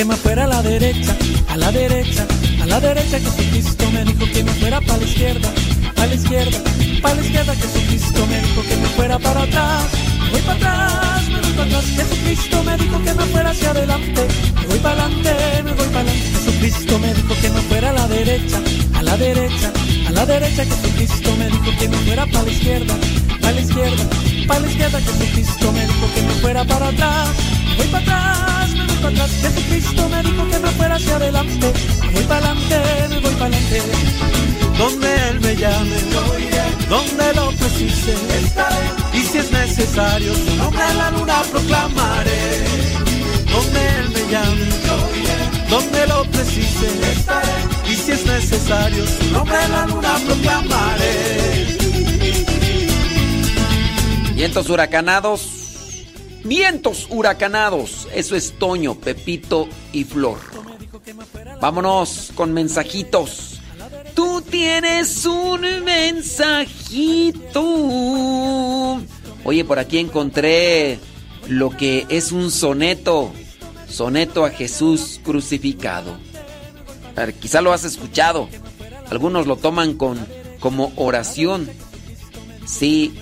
que me fuera a la derecha, a la derecha, a la derecha. Jesucristo me dijo que me fuera para la izquierda, a la izquierda, para la izquierda. Jesucristo me dijo que me fuera para atrás, voy para atrás, me voy para atrás. Jesucristo me dijo que me fuera hacia adelante, voy para adelante, me voy para adelante. Jesucristo me dijo que me fuera a la derecha, a la derecha, a la derecha. Jesucristo me dijo que me fuera para la izquierda, para la izquierda, para la izquierda. Jesucristo me dijo que me fuera para atrás, me voy para atrás, me para atrás. Jesucristo me dijo que me fuera hacia adelante, voy para adelante, me voy para adelante. Donde Él me llame, donde lo precise, y si es necesario, su nombre a la luna proclamaré. Donde Él me llame, donde lo precise, y si es necesario, su nombre a la luna proclamaré. Vientos huracanados. Vientos huracanados. Eso es Toño, Pepito y Flor. Vámonos con mensajitos. Tú tienes un mensajito. Oye, por aquí encontré lo que es un soneto. Soneto a Jesús crucificado. A ver, quizá lo has escuchado. Algunos lo toman con, como oración. Sí,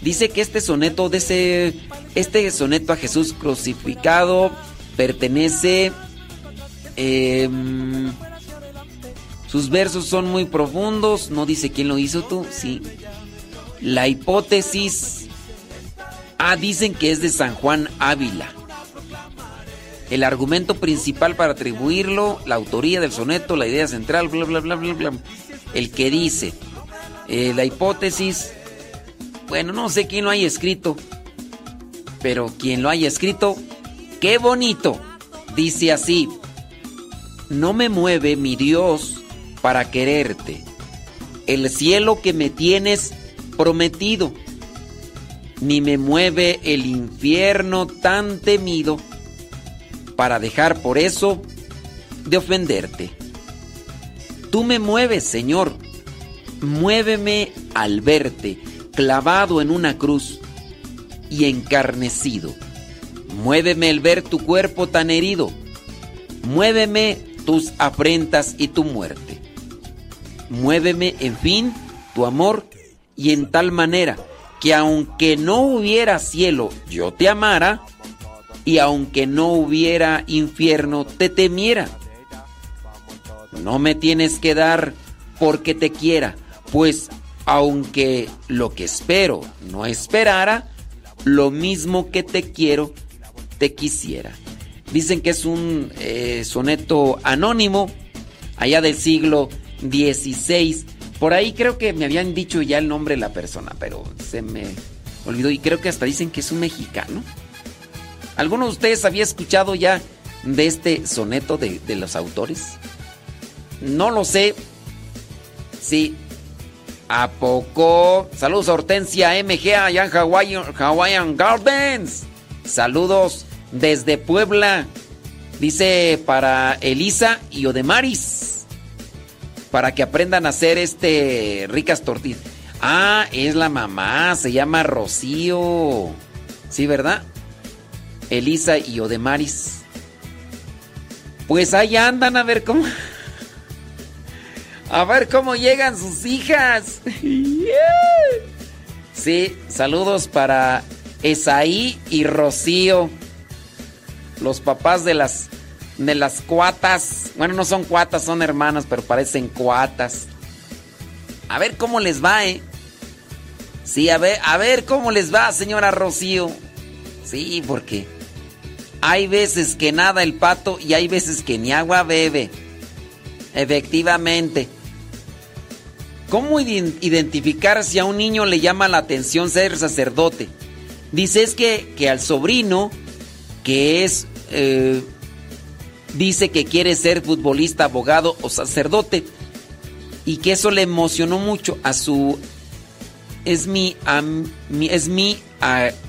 dice que este soneto de ese, este soneto a Jesús crucificado pertenece, em, sus versos son muy profundos, no dice quién lo hizo tú, sí. La hipótesis, ah, dicen que es de San Juan Ávila. El argumento principal para atribuirlo, la autoría del soneto, la idea central, bla, bla, bla, bla, bla. El que dice, eh, la hipótesis, bueno, no sé quién lo haya escrito, pero quien lo haya escrito, qué bonito. Dice así, no me mueve mi Dios para quererte, el cielo que me tienes prometido, ni me mueve el infierno tan temido para dejar por eso de ofenderte. Tú me mueves, Señor, muéveme al verte clavado en una cruz y encarnecido. Muéveme el ver tu cuerpo tan herido. Muéveme tus afrentas y tu muerte. Muéveme, en fin, tu amor y en tal manera que aunque no hubiera cielo, yo te amara y aunque no hubiera infierno, te temiera. No me tienes que dar porque te quiera, pues aunque lo que espero no esperara, lo mismo que te quiero, te quisiera. Dicen que es un eh, soneto anónimo, allá del siglo XVI. Por ahí creo que me habían dicho ya el nombre de la persona, pero se me olvidó y creo que hasta dicen que es un mexicano. ¿Alguno de ustedes había escuchado ya de este soneto de, de los autores? No lo sé. Sí, ¿A poco? Saludos a Hortensia MG allá en Hawaiian, Hawaiian Gardens. Saludos desde Puebla. Dice para Elisa y Odemaris. Para que aprendan a hacer este ricas tortillas. Ah, es la mamá, se llama Rocío. Sí, ¿verdad? Elisa y Odemaris. Pues ahí andan a ver cómo. A ver cómo llegan sus hijas. Sí, saludos para Esaí y Rocío. Los papás de las de las cuatas. Bueno, no son cuatas, son hermanas, pero parecen cuatas. A ver cómo les va, ¿eh? Sí, a ver, a ver cómo les va, señora Rocío. Sí, porque hay veces que nada el pato y hay veces que ni agua bebe. Efectivamente. ¿Cómo identificar si a un niño le llama la atención ser sacerdote? Dice es que, que al sobrino, que es, eh, dice que quiere ser futbolista, abogado o sacerdote, y que eso le emocionó mucho a su, es mi, es mi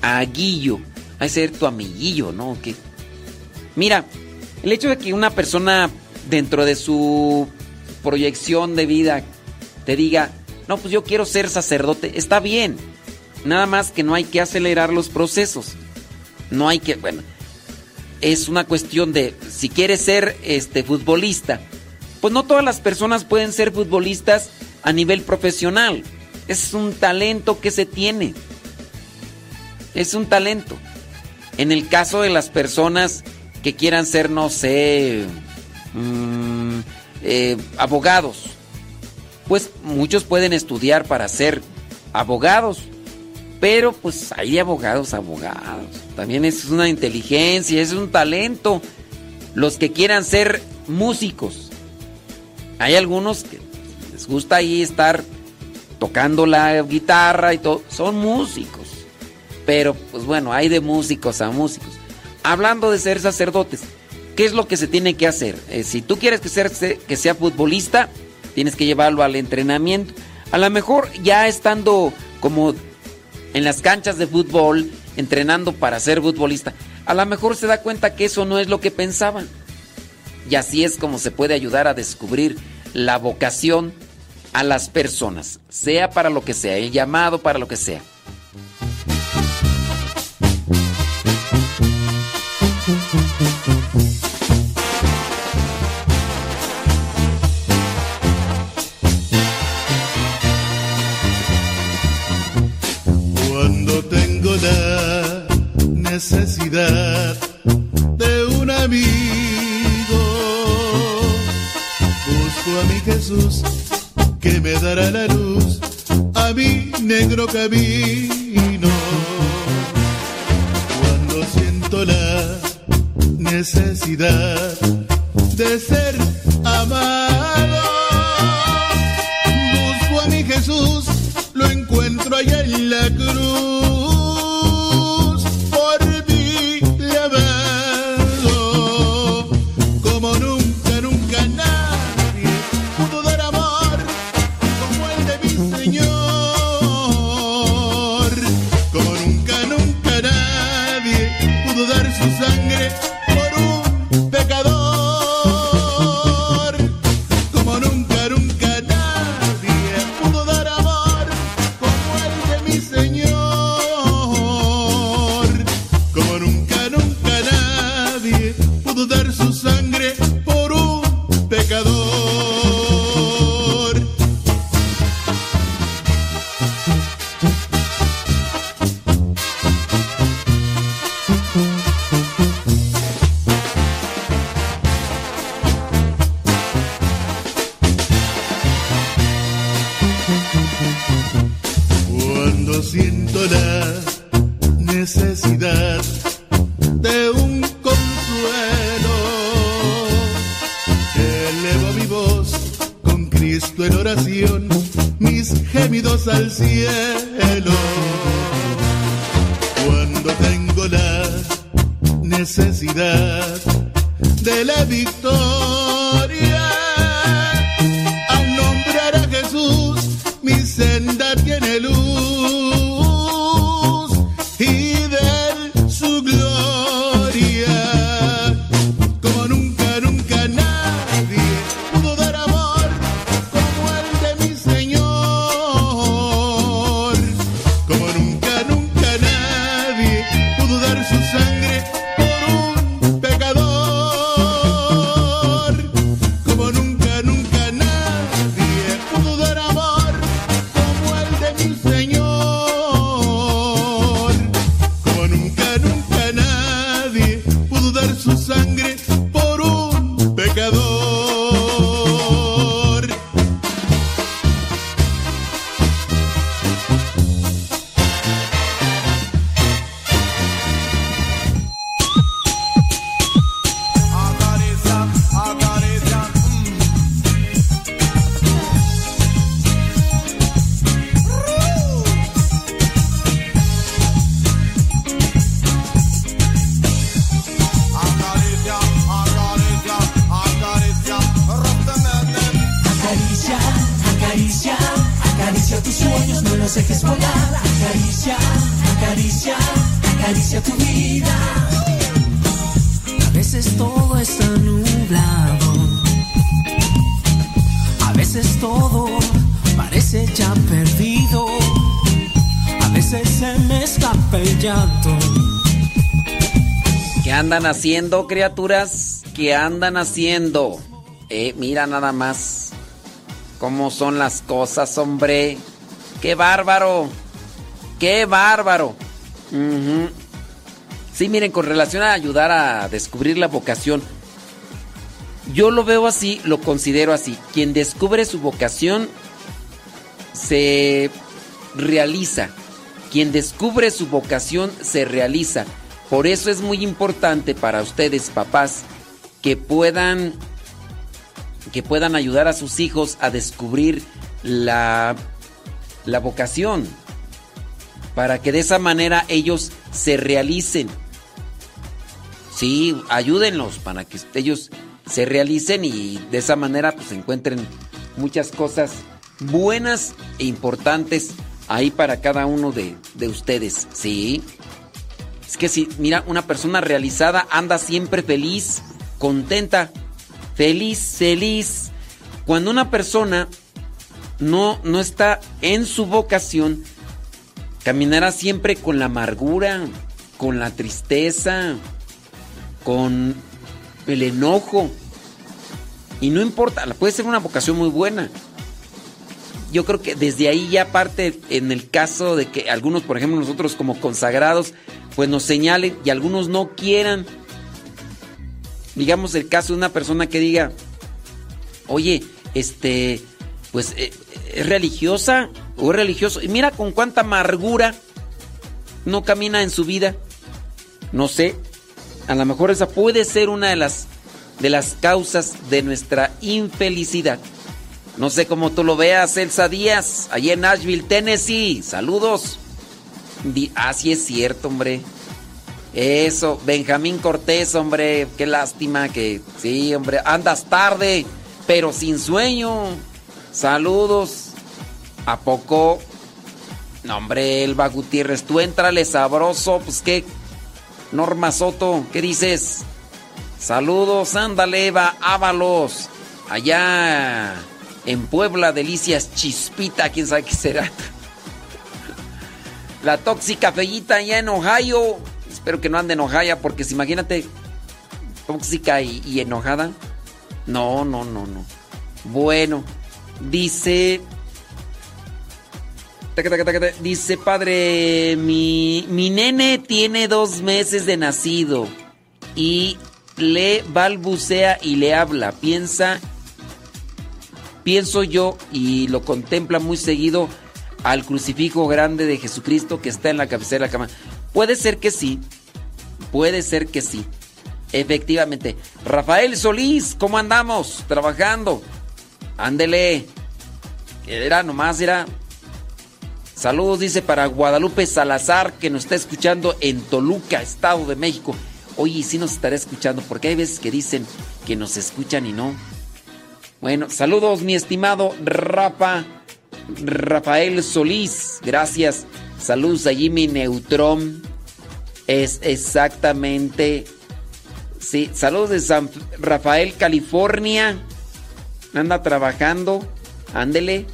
aguillo, a ser tu amiguillo, ¿no? Que, mira, el hecho de que una persona dentro de su proyección de vida te diga, no, pues yo quiero ser sacerdote, está bien. Nada más que no hay que acelerar los procesos. No hay que, bueno, es una cuestión de si quieres ser este futbolista, pues no todas las personas pueden ser futbolistas a nivel profesional. Es un talento que se tiene. Es un talento. En el caso de las personas que quieran ser, no sé, mm, eh, abogados, pues muchos pueden estudiar para ser abogados, pero pues hay abogados, abogados. También es una inteligencia, es un talento. Los que quieran ser músicos, hay algunos que les gusta ahí estar tocando la guitarra y todo, son músicos. Pero pues bueno, hay de músicos a músicos. Hablando de ser sacerdotes, ¿qué es lo que se tiene que hacer? Eh, si tú quieres que, ser, que sea futbolista, tienes que llevarlo al entrenamiento. A lo mejor ya estando como en las canchas de fútbol, entrenando para ser futbolista, a lo mejor se da cuenta que eso no es lo que pensaban. Y así es como se puede ayudar a descubrir la vocación a las personas, sea para lo que sea, el llamado para lo que sea. te haciendo, criaturas? que andan haciendo. Eh, mira nada más cómo son las cosas, hombre. ¡Qué bárbaro! ¡Qué bárbaro! Sí, miren, con relación a ayudar a descubrir la vocación, yo lo veo así, lo considero así. Quien descubre su vocación se realiza. Quien descubre su vocación se realiza. Por eso es muy importante para ustedes, papás, que puedan que puedan ayudar a sus hijos a descubrir la la vocación para que de esa manera ellos se realicen. Sí, ayúdenlos para que ellos se realicen y de esa manera pues encuentren muchas cosas buenas e importantes ahí para cada uno de, de ustedes. Sí. Es que si, mira, una persona realizada anda siempre feliz, contenta, feliz, feliz. Cuando una persona no, no está en su vocación, caminará siempre con la amargura, con la tristeza, con el enojo. Y no importa, puede ser una vocación muy buena. Yo creo que desde ahí ya parte en el caso de que algunos, por ejemplo, nosotros como consagrados, pues nos señalen y algunos no quieran. Digamos el caso de una persona que diga, oye, este, pues eh, es religiosa o es religioso. Y mira con cuánta amargura no camina en su vida. No sé, a lo mejor esa puede ser una de las de las causas de nuestra infelicidad. No sé cómo tú lo veas, Elsa Díaz, allí en Nashville, Tennessee. Saludos. Di- ah, es cierto, hombre. Eso, Benjamín Cortés, hombre, qué lástima que sí, hombre, andas tarde, pero sin sueño. Saludos. ¿A poco? No, hombre, Elba Gutiérrez, tú entrale sabroso, pues qué. Norma Soto, ¿qué dices? Saludos, ándale, Eva Ábalos. Allá en Puebla, Delicias Chispita, quién sabe qué será. La tóxica fellita allá en Ohio. Espero que no ande en Ohio, porque si imagínate, tóxica y, y enojada. No, no, no, no. Bueno, dice. Dice, padre, mi, mi nene tiene dos meses de nacido y le balbucea y le habla. Piensa, pienso yo y lo contempla muy seguido al crucifijo grande de Jesucristo que está en la cabecera de la cama. Puede ser que sí, puede ser que sí. Efectivamente. Rafael Solís, ¿cómo andamos? Trabajando. Ándele. Era nomás, era. Saludos, dice para Guadalupe Salazar, que nos está escuchando en Toluca, Estado de México. Oye, sí nos estará escuchando, porque hay veces que dicen que nos escuchan y no. Bueno, saludos, mi estimado Rafa, Rafael Solís. Gracias. Saludos a Jimmy Neutrón. Es exactamente. Sí, saludos de San Rafael, California. Anda trabajando. Ándele.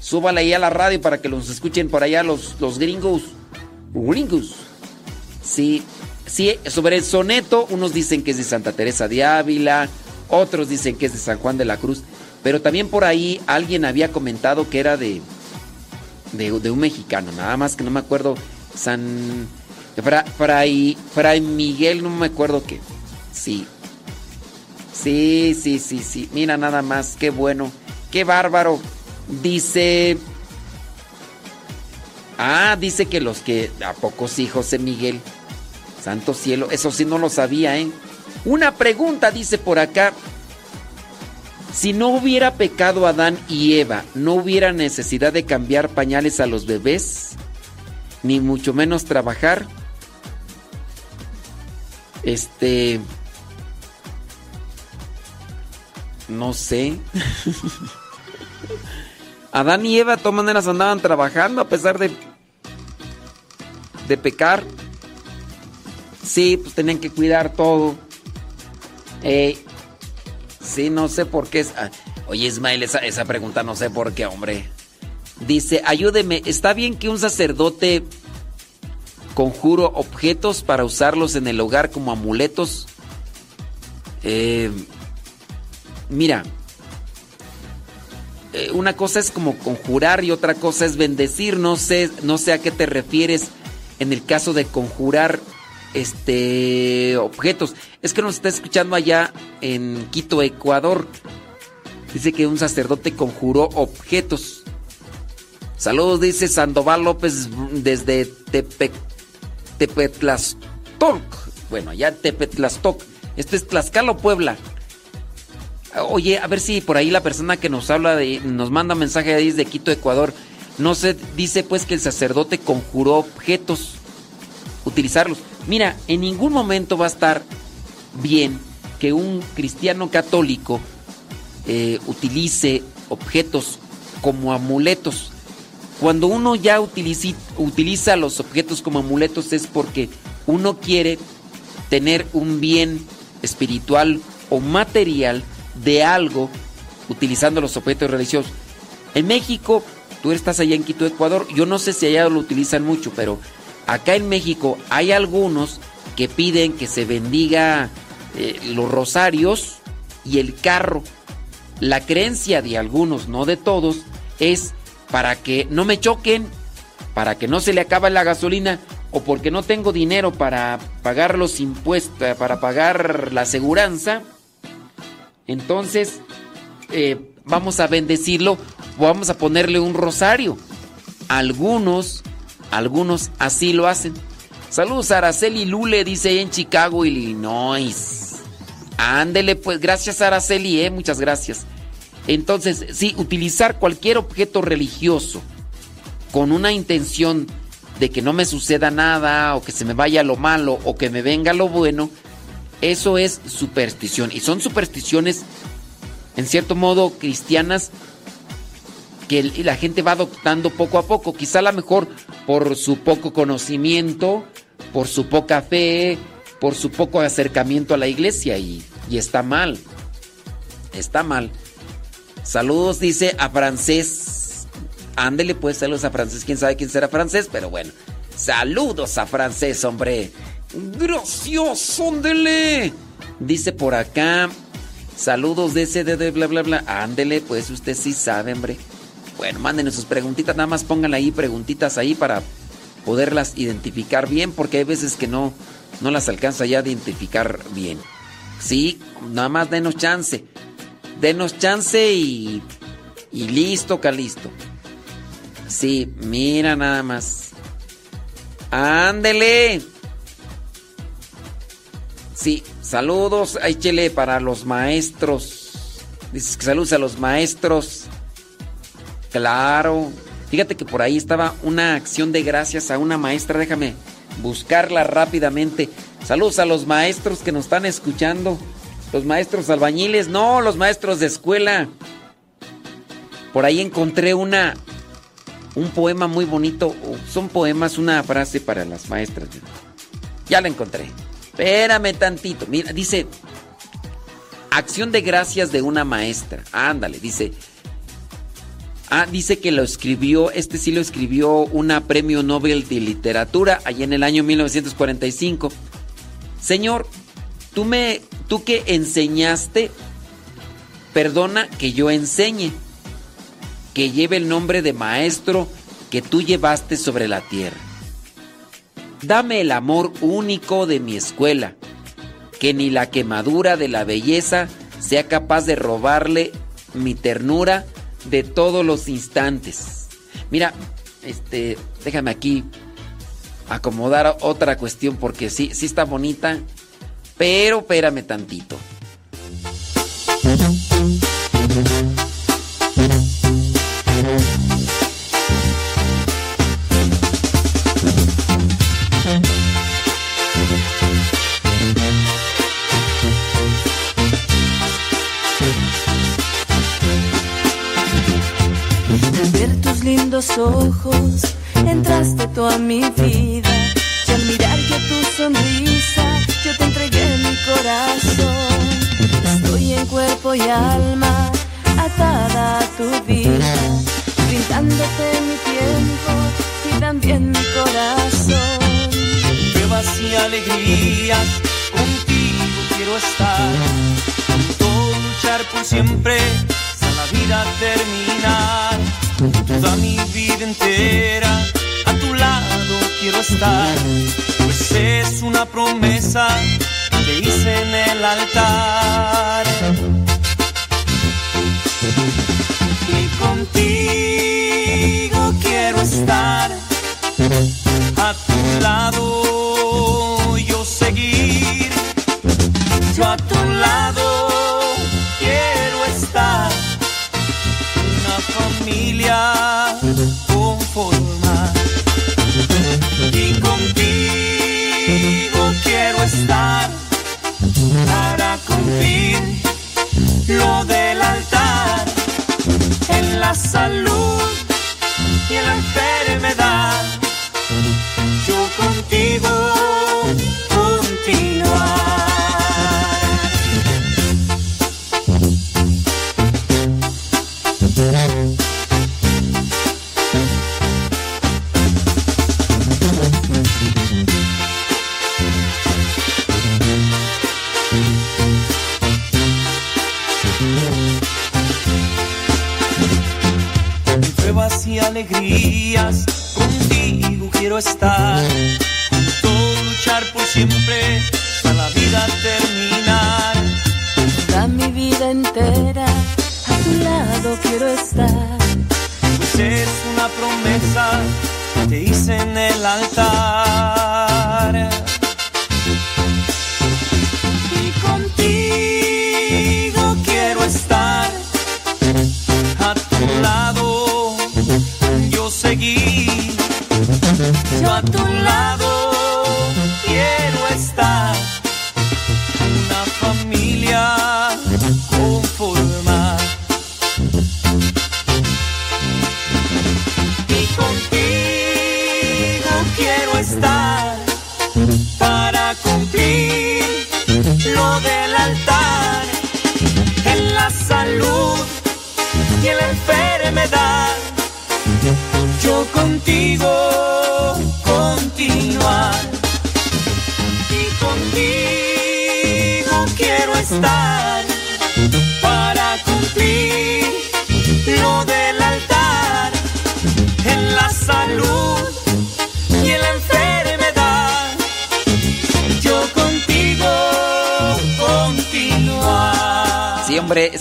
Súbala ahí a la radio para que los escuchen por allá los, los gringos. Gringos. Sí, sí, sobre el soneto, unos dicen que es de Santa Teresa de Ávila, otros dicen que es de San Juan de la Cruz, pero también por ahí alguien había comentado que era de, de, un mexicano, nada más que no me acuerdo, San... Fra- Fray, Fray Miguel, no me acuerdo qué. Sí. Sí, sí, sí, sí. Mira nada más, qué bueno, qué bárbaro. Dice... Ah, dice que los que... ¿A poco sí, José Miguel? Santo cielo, eso sí no lo sabía, ¿eh? Una pregunta dice por acá. Si no hubiera pecado Adán y Eva, ¿no hubiera necesidad de cambiar pañales a los bebés? Ni mucho menos trabajar. Este... No sé. [LAUGHS] Adán y Eva de todas maneras andaban trabajando a pesar de... de pecar. Sí, pues tenían que cuidar todo. Eh, sí, no sé por qué. es- ah, Oye, Ismael, esa, esa pregunta no sé por qué, hombre. Dice, ayúdeme, ¿está bien que un sacerdote conjuro objetos para usarlos en el hogar como amuletos? Eh, mira, eh, una cosa es como conjurar y otra cosa es bendecir. No sé, no sé a qué te refieres en el caso de conjurar este objetos. Es que nos está escuchando allá en Quito, Ecuador. Dice que un sacerdote conjuró objetos. Saludos, dice Sandoval López desde Tepe, Tepetlastoc. Bueno, allá en Tepetlastoc. Esto es Tlaxcala Puebla. Oye, a ver si por ahí la persona que nos habla de, nos manda mensaje desde Quito, Ecuador. No se dice pues que el sacerdote conjuró objetos, utilizarlos. Mira, en ningún momento va a estar bien que un cristiano católico eh, utilice objetos como amuletos. Cuando uno ya utiliza, utiliza los objetos como amuletos es porque uno quiere tener un bien espiritual o material de algo utilizando los objetos religiosos. En México, tú estás allá en Quito, Ecuador, yo no sé si allá lo utilizan mucho, pero acá en México hay algunos que piden que se bendiga eh, los rosarios y el carro. La creencia de algunos, no de todos, es para que no me choquen, para que no se le acabe la gasolina o porque no tengo dinero para pagar los impuestos, para pagar la aseguranza. Entonces, eh, vamos a bendecirlo vamos a ponerle un rosario. Algunos, algunos así lo hacen. Saludos Araceli Lule, dice en Chicago, Illinois. Ándele, pues, gracias Araceli, eh, muchas gracias. Entonces, sí, utilizar cualquier objeto religioso con una intención de que no me suceda nada o que se me vaya lo malo o que me venga lo bueno, eso es superstición. Y son supersticiones, en cierto modo, cristianas que la gente va adoptando poco a poco. Quizá a lo mejor por su poco conocimiento, por su poca fe, por su poco acercamiento a la iglesia. Y, y está mal. Está mal. Saludos, dice a francés. Ándele pues, saludos a francés. Quién sabe quién será francés, pero bueno. Saludos a francés, hombre. Gracioso, ándele. Dice por acá. Saludos de ese de bla bla bla. Ándele, pues usted sí sabe, hombre. Bueno, mándenos sus preguntitas, nada más pongan ahí preguntitas ahí para poderlas identificar bien, porque hay veces que no, no las alcanza ya a identificar bien. Sí, nada más denos chance. Denos chance y, y listo, calisto. Sí, mira nada más. Ándele. Sí, saludos, échele para los maestros. Dices que saludos a los maestros. Claro. Fíjate que por ahí estaba una acción de gracias a una maestra. Déjame buscarla rápidamente. Saludos a los maestros que nos están escuchando. Los maestros albañiles, no, los maestros de escuela. Por ahí encontré una un poema muy bonito. Son poemas, una frase para las maestras. Ya la encontré. Espérame tantito. Mira, dice acción de gracias de una maestra. Ándale, dice. Ah, dice que lo escribió, este sí lo escribió una premio Nobel de literatura allá en el año 1945. Señor, tú me tú que enseñaste, perdona que yo enseñe, que lleve el nombre de maestro que tú llevaste sobre la tierra. Dame el amor único de mi escuela, que ni la quemadura de la belleza sea capaz de robarle mi ternura de todos los instantes. Mira, este, déjame aquí acomodar otra cuestión porque sí, sí está bonita, pero espérame tantito. Lindos ojos, entraste tú a mi vida. Y al mirar yo tu sonrisa, yo te entregué mi corazón. Estoy en cuerpo y alma, atada a tu vida, brindándote mi tiempo y también mi corazón. Pruebas y alegrías, contigo quiero estar. Todo luchar por siempre, hasta la vida terminar. Toda mi vida entera, a tu lado quiero estar. Pues es una promesa que hice en el altar. Y contigo quiero estar a tu lado yo seguir, yo a tu la salud y en la quiero estar. Todo luchar por siempre, hasta la vida terminar. Toda mi vida entera a tu lado quiero estar. Pues es una promesa que te hice en el altar.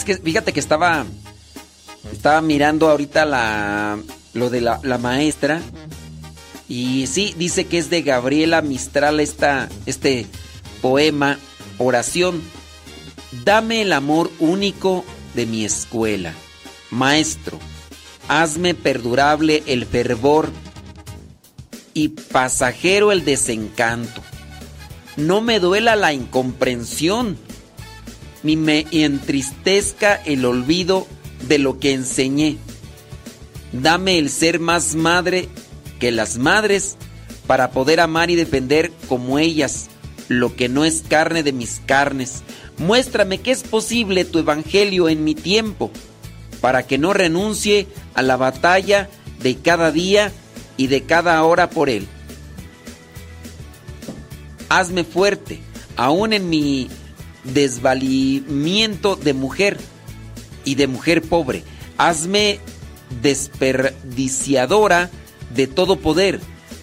Que fíjate que estaba. Estaba mirando ahorita la. Lo de la, la maestra. Y sí, dice que es de Gabriela Mistral esta, este poema, oración. Dame el amor único de mi escuela. Maestro, hazme perdurable el fervor y pasajero el desencanto. No me duela la incomprensión, ni me entristezca el olvido de lo que enseñé. Dame el ser más madre que las madres para poder amar y defender como ellas lo que no es carne de mis carnes. Muéstrame que es posible tu evangelio en mi tiempo, para que no renuncie a la batalla de cada día y de cada hora por él. Hazme fuerte, aún en mi desvalimiento de mujer y de mujer pobre. Hazme desperdiciadora de todo poder,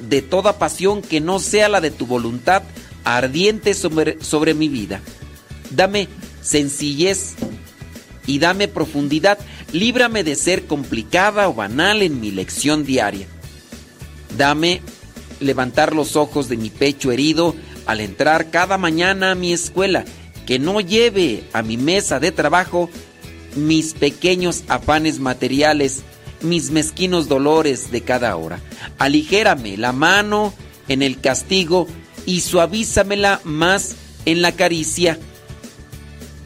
de toda pasión que no sea la de tu voluntad ardiente sobre, mi vida. Dame sencillez y dame profundidad. Líbrame de ser complicada o banal en mi lección diaria. Dame levantar los ojos de mi pecho herido al entrar cada mañana a mi escuela, que no lleve a mi mesa de trabajo mis pequeños afanes materiales, mis mezquinos dolores de cada hora. Aligérame la mano en el castigo y suavízamela más en la caricia.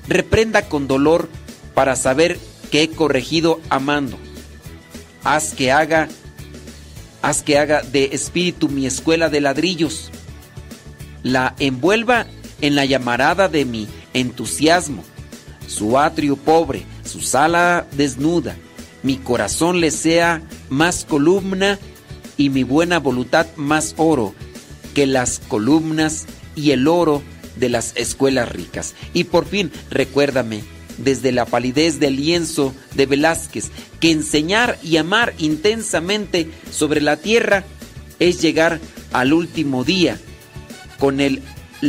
Reprenda con dolor para saber que he corregido amando. Haz que haga, haz que haga de espíritu mi escuela de ladrillos. La envuelva en la llamarada de mi entusiasmo. Su atrio pobre, su sala desnuda, mi corazón le sea más columna y mi buena voluntad más oro que las columnas y el oro de las escuelas ricas. Y por fin, recuérdame, desde la palidez del lienzo de Velázquez, que enseñar y amar intensamente sobre la tierra es llegar al último día con el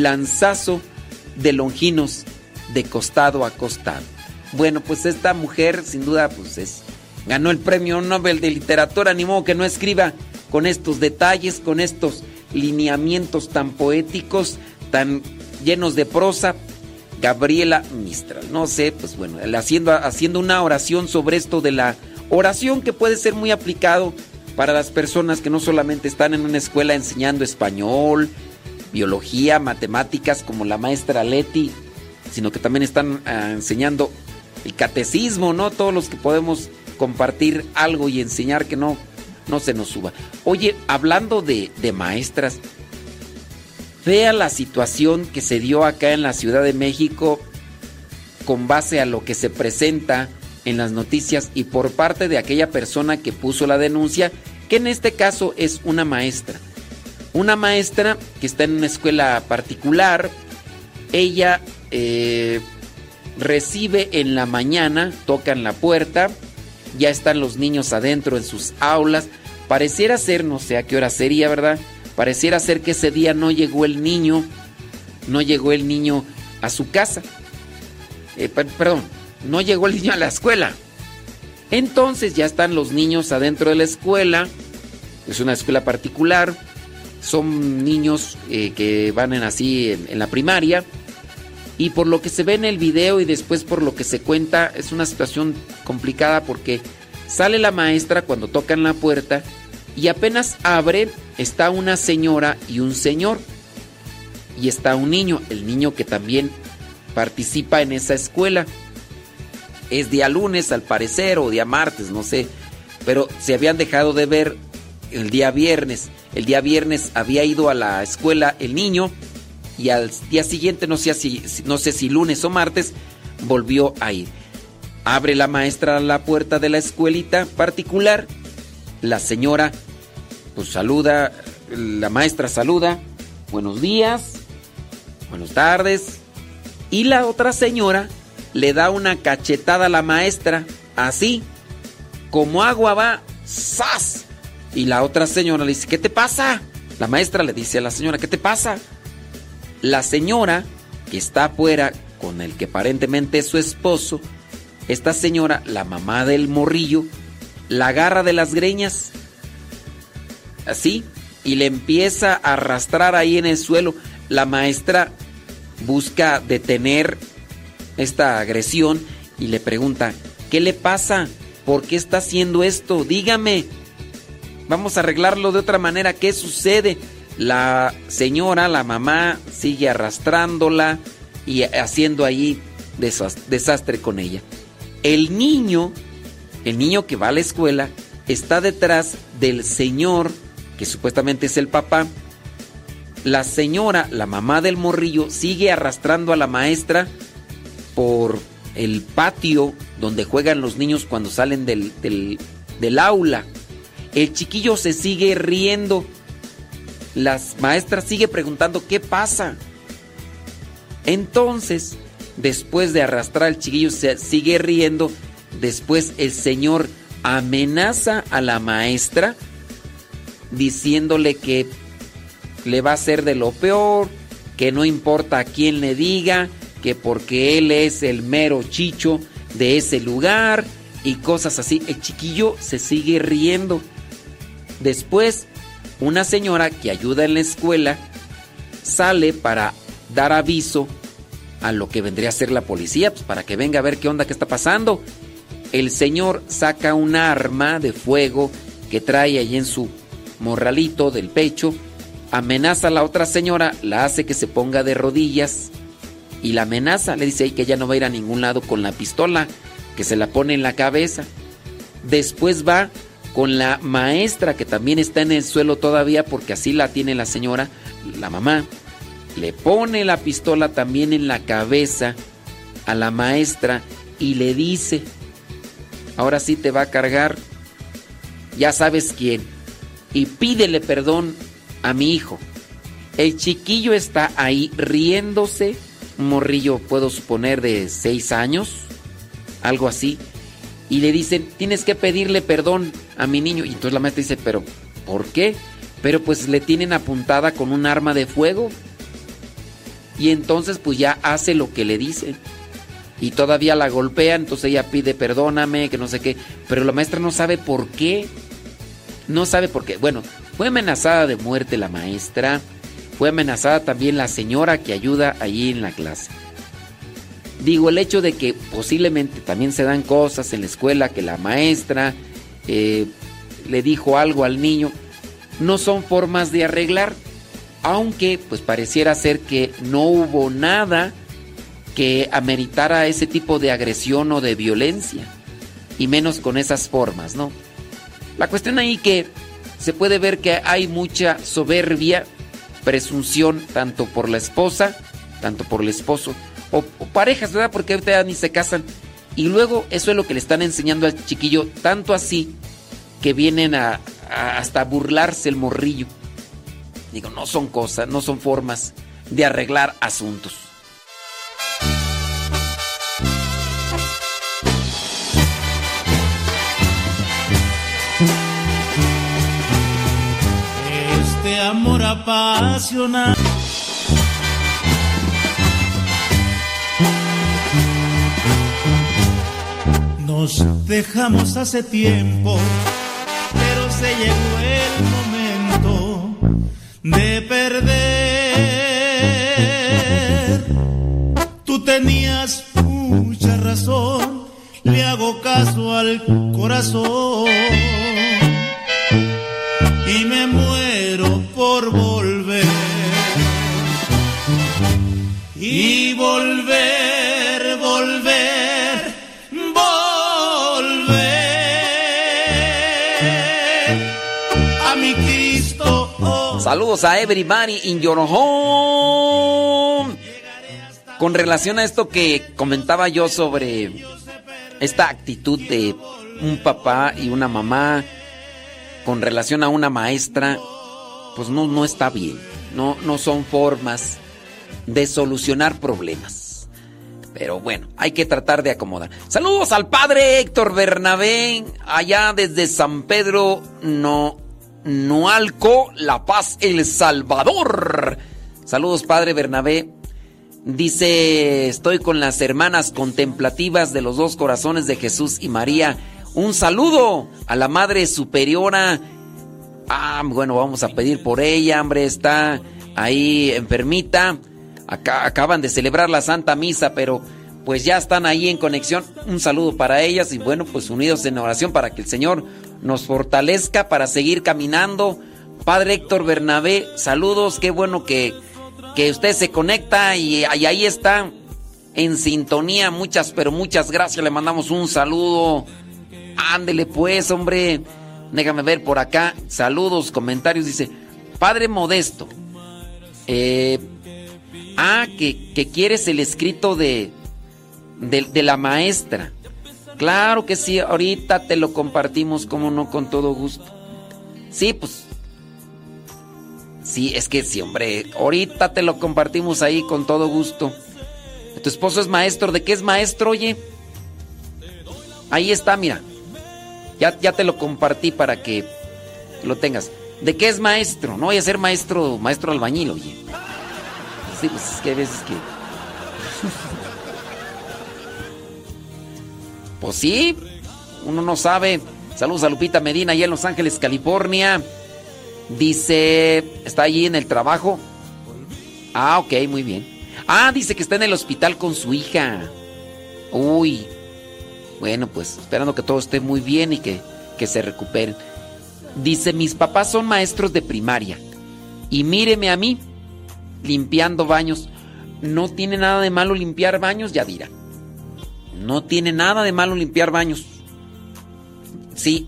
lanzazo de Longinos de costado a costado. Bueno, pues esta mujer sin duda pues es ganó el premio Nobel de literatura, ni modo que no escriba con estos detalles, con estos lineamientos tan poéticos, tan llenos de prosa. Gabriela Mistral, no sé, pues bueno, haciendo, haciendo una oración sobre esto de la oración que puede ser muy aplicado para las personas que no solamente están en una escuela enseñando español, biología, matemáticas, como la maestra Leti, sino que también están ah, enseñando el catecismo, ¿no? Todos los que podemos compartir algo y enseñar que no, no se nos suba. Oye, hablando de, de maestras, vea la situación que se dio acá en la Ciudad de México con base a lo que se presenta en las noticias y por parte de aquella persona que puso la denuncia, que en este caso es una maestra. Una maestra que está en una escuela particular, ella eh, recibe en la mañana, tocan la puerta, ya están los niños adentro en sus aulas, pareciera ser, no sé a qué hora sería, ¿verdad? Pareciera ser que ese día no llegó el niño, no llegó el niño a su casa. Eh, perdón, no llegó el niño a la escuela. Entonces ya están los niños adentro de la escuela. Es una escuela particular. Son niños eh, que van en así en, en la primaria. Y por lo que se ve en el video y después por lo que se cuenta, es una situación complicada porque sale la maestra cuando tocan la puerta y apenas abre, está una señora y un señor. Y está un niño, el niño que también participa en esa escuela. Es día lunes al parecer o día martes, no sé. Pero se habían dejado de ver el día viernes. El día viernes había ido a la escuela el niño y al día siguiente, no sé si, no sé si lunes o martes, volvió a ir. Abre la maestra la puerta de la escuelita particular. La señora pues saluda, la maestra saluda, buenos días, buenas tardes. Y la otra señora le da una cachetada a la maestra, así, como agua va, ¡zas! Y la otra señora le dice, ¿qué te pasa? La maestra le dice a la señora, ¿qué te pasa? La señora que está afuera con el que aparentemente es su esposo, esta señora, la mamá del morrillo, la agarra de las greñas, así, y le empieza a arrastrar ahí en el suelo. La maestra busca detener esta agresión y le pregunta, ¿qué le pasa? ¿Por qué está haciendo esto? Dígame. Vamos a arreglarlo de otra manera. ¿Qué sucede? La señora, la mamá, sigue arrastrándola y haciendo ahí desastre con ella. El niño, el niño que va a la escuela, está detrás del señor, que supuestamente es el papá. La señora, la mamá del morrillo, sigue arrastrando a la maestra por el patio donde juegan los niños cuando salen del, del, aula. El chiquillo se sigue riendo las maestras sigue preguntando qué pasa. Entonces, después de arrastrar al chiquillo, se sigue riendo. Después el señor amenaza a la maestra diciéndole que le va a hacer de lo peor, que no importa a quién le diga, que porque él es el mero chicho de ese lugar y cosas así. El chiquillo se sigue riendo. Después una señora que ayuda en la escuela sale para dar aviso a lo que vendría a ser la policía, pues para que venga a ver qué onda, qué está pasando. El señor saca un arma de fuego que trae ahí en su morralito del pecho, amenaza a la otra señora, la hace que se ponga de rodillas y la amenaza, le dice que ella no va a ir a ningún lado con la pistola, que se la pone en la cabeza. Después va con la maestra que también está en el suelo todavía porque así la tiene la señora, la mamá, le pone la pistola también en la cabeza a la maestra y le dice, ahora sí te va a cargar, ya sabes quién, y pídele perdón a mi hijo. El chiquillo está ahí riéndose, morrillo puedo suponer de seis años, algo así, y le dicen, tienes que pedirle perdón a mi niño. Y entonces la maestra dice, pero ¿por qué? Pero pues le tienen apuntada con un arma de fuego. Y entonces pues ya hace lo que le dicen. Y todavía la golpea, entonces ella pide perdóname, que no sé qué. Pero la maestra no sabe por qué. No sabe por qué. Bueno, fue amenazada de muerte la maestra. Fue amenazada también la señora que ayuda allí en la clase. Digo, el hecho de que posiblemente también se dan cosas en la escuela que la maestra eh, le dijo algo al niño, no son formas de arreglar, aunque pues pareciera ser que no hubo nada que ameritara ese tipo de agresión o de violencia, y menos con esas formas, ¿no? La cuestión ahí que se puede ver que hay mucha soberbia, presunción tanto por la esposa, tanto por el esposo, o, parejas, ¿verdad? Porque ahorita ni se casan. Y luego eso es lo que le están enseñando al chiquillo, tanto así que vienen a hasta burlarse el morrillo. Digo, no son cosas, no son formas de arreglar asuntos. Este amor apasionado. Dejamos hace tiempo, pero se llegó el momento de perder. Tú tenías mucha razón, le hago caso al corazón Saludos a everybody in your home. Con relación a esto que comentaba yo sobre esta actitud de un papá y una mamá con relación a una maestra, pues no, no está bien. No, no son formas de solucionar problemas. Pero bueno, hay que tratar de acomodar. Saludos al padre Héctor Bernabé, allá desde San Pedro, no, Noalco, La Paz, El Salvador. Saludos, padre Bernabé. Dice, estoy con las hermanas contemplativas de los dos corazones de Jesús y María. Un saludo a la Madre Superiora. Ah, bueno, vamos a pedir por ella, hombre, está ahí enfermita. Acaban de celebrar la Santa Misa, pero pues ya están ahí en conexión. Un saludo para ellas y bueno, pues unidos en oración para que el Señor nos fortalezca para seguir caminando. Padre Héctor Bernabé, saludos, qué bueno que, que usted se conecta y, ahí está en sintonía. Muchas, pero muchas gracias. Le mandamos un saludo. Ándele pues, hombre. Déjame ver por acá. Saludos, comentarios. Dice, Padre Modesto. Eh, ah, que, que quieres el escrito de, de la maestra. Claro que sí, ahorita te lo compartimos, como no, con todo gusto. Sí, pues. Sí, es que sí, hombre. Ahorita te lo compartimos ahí con todo gusto. Tu esposo es maestro. ¿De qué es maestro, oye? Ahí está, mira. Ya, ya te lo compartí para que lo tengas. ¿De qué es maestro? No voy a ser maestro, maestro albañil, oye. Sí, pues es que hay veces que. [LAUGHS] Pues sí, uno no sabe. Saludos a Lupita Medina, allá en Los Ángeles, California. Dice, está allí en el trabajo. Ah, ok, muy bien. Ah, dice que está en el hospital con su hija. Uy. Bueno, pues esperando que todo esté muy bien y que, que se recuperen. Dice, mis papás son maestros de primaria. Y míreme a mí, limpiando baños. No tiene nada de malo limpiar baños, Yadira. No tiene nada de malo limpiar baños. Sí,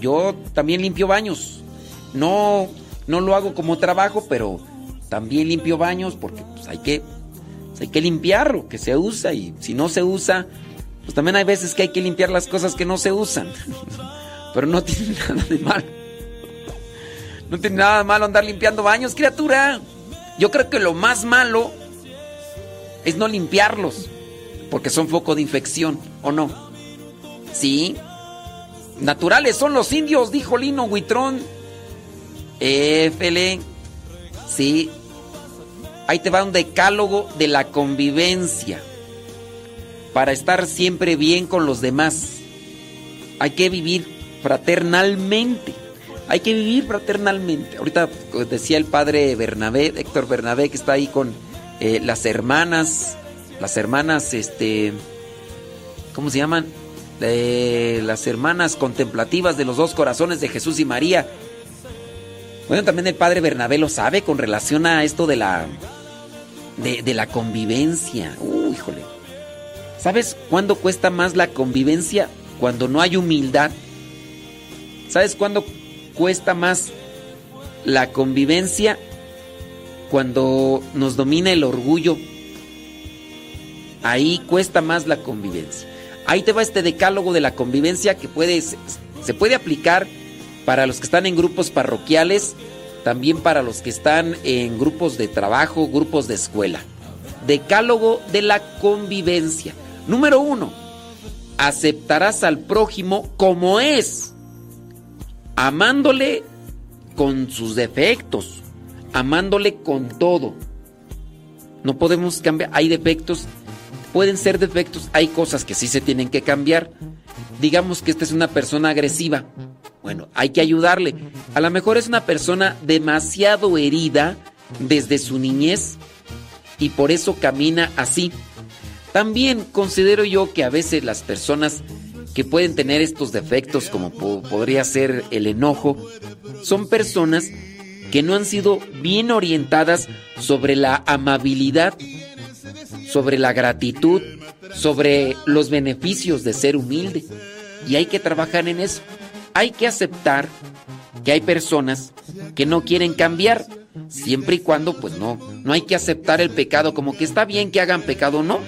yo también limpio baños. No, no lo hago como trabajo, pero también limpio baños porque pues, hay que, pues, hay que limpiarlo, que se usa y si no se usa, pues también hay veces que hay que limpiar las cosas que no se usan. [LAUGHS] pero no tiene [LAUGHS] nada de malo. No tiene nada de malo andar limpiando baños, criatura. Yo creo que lo más malo es no limpiarlos, porque son foco de infección, ¿o no? Sí. Naturales son los indios, dijo Lino Huitrón. Éfele. Sí. Ahí te va un decálogo de la convivencia. Para estar siempre bien con los demás. Hay que vivir fraternalmente. Hay que vivir fraternalmente. Ahorita pues, decía el padre Bernabé, Héctor Bernabé, que está ahí con eh, las hermanas. Las hermanas, este. ¿Cómo se llaman? Las hermanas contemplativas de los dos corazones de Jesús y María. Bueno, también el padre Bernabé lo sabe con relación a esto de la. de la convivencia. Uy, híjole. ¿Sabes cuándo cuesta más la convivencia? Cuando no hay humildad. ¿Sabes cuándo cuesta más la convivencia? Cuando nos domina el orgullo. Ahí cuesta más la convivencia. Ahí te va este decálogo de la convivencia que se puede aplicar para los que están en grupos parroquiales, también para los que están en grupos de trabajo, grupos de escuela. Decálogo de la convivencia. Número uno, aceptarás al prójimo como es, amándole con sus defectos, amándole con todo. No podemos cambiar, hay defectos, pueden ser defectos, hay cosas que sí se tienen que cambiar. Digamos que esta es una persona agresiva. Bueno, hay que ayudarle. A lo mejor es una persona demasiado herida desde su niñez y por eso camina así. También considero yo que a veces las personas que pueden tener estos defectos, como po- podría ser el enojo, son personas que no han sido bien orientadas sobre la amabilidad, sobre la gratitud, sobre los beneficios de ser humilde. Y hay que trabajar en eso. Hay que aceptar que hay personas que no quieren cambiar, siempre y cuando pues no, no hay que aceptar el pecado como que está bien que hagan pecado, no.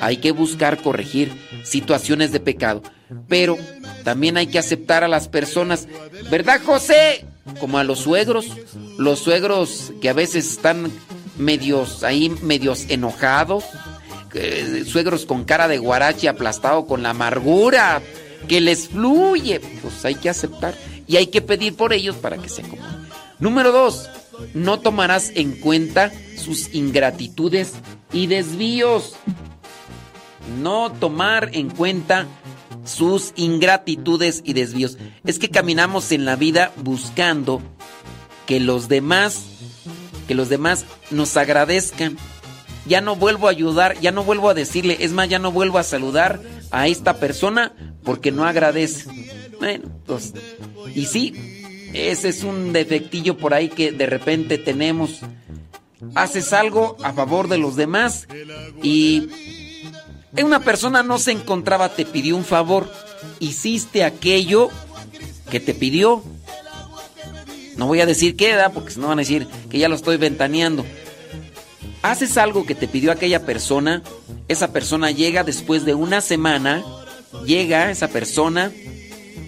Hay que buscar corregir situaciones de pecado, pero también hay que aceptar a las personas, ¿verdad, José? Como a los suegros, los suegros que a veces están medios ahí, medios enojados, eh, suegros con cara de guarache aplastado con la amargura que les fluye, pues hay que aceptar y hay que pedir por ellos para que se acomoden. Número dos, no tomarás en cuenta sus ingratitudes y desvíos. No tomar en cuenta sus ingratitudes y desvíos. Es que caminamos en la vida buscando que los demás, que los demás nos agradezcan. Ya no vuelvo a ayudar, ya no vuelvo a decirle, es más, ya no vuelvo a saludar a esta persona porque no agradece. Bueno, pues, y sí, ese es un defectillo por ahí que de repente tenemos. Haces algo a favor de los demás y una persona no se encontraba, te pidió un favor, hiciste aquello que te pidió. No voy a decir qué edad, porque si no van a decir que ya lo estoy ventaneando. Haces algo que te pidió aquella persona, esa persona llega después de una semana, llega esa persona,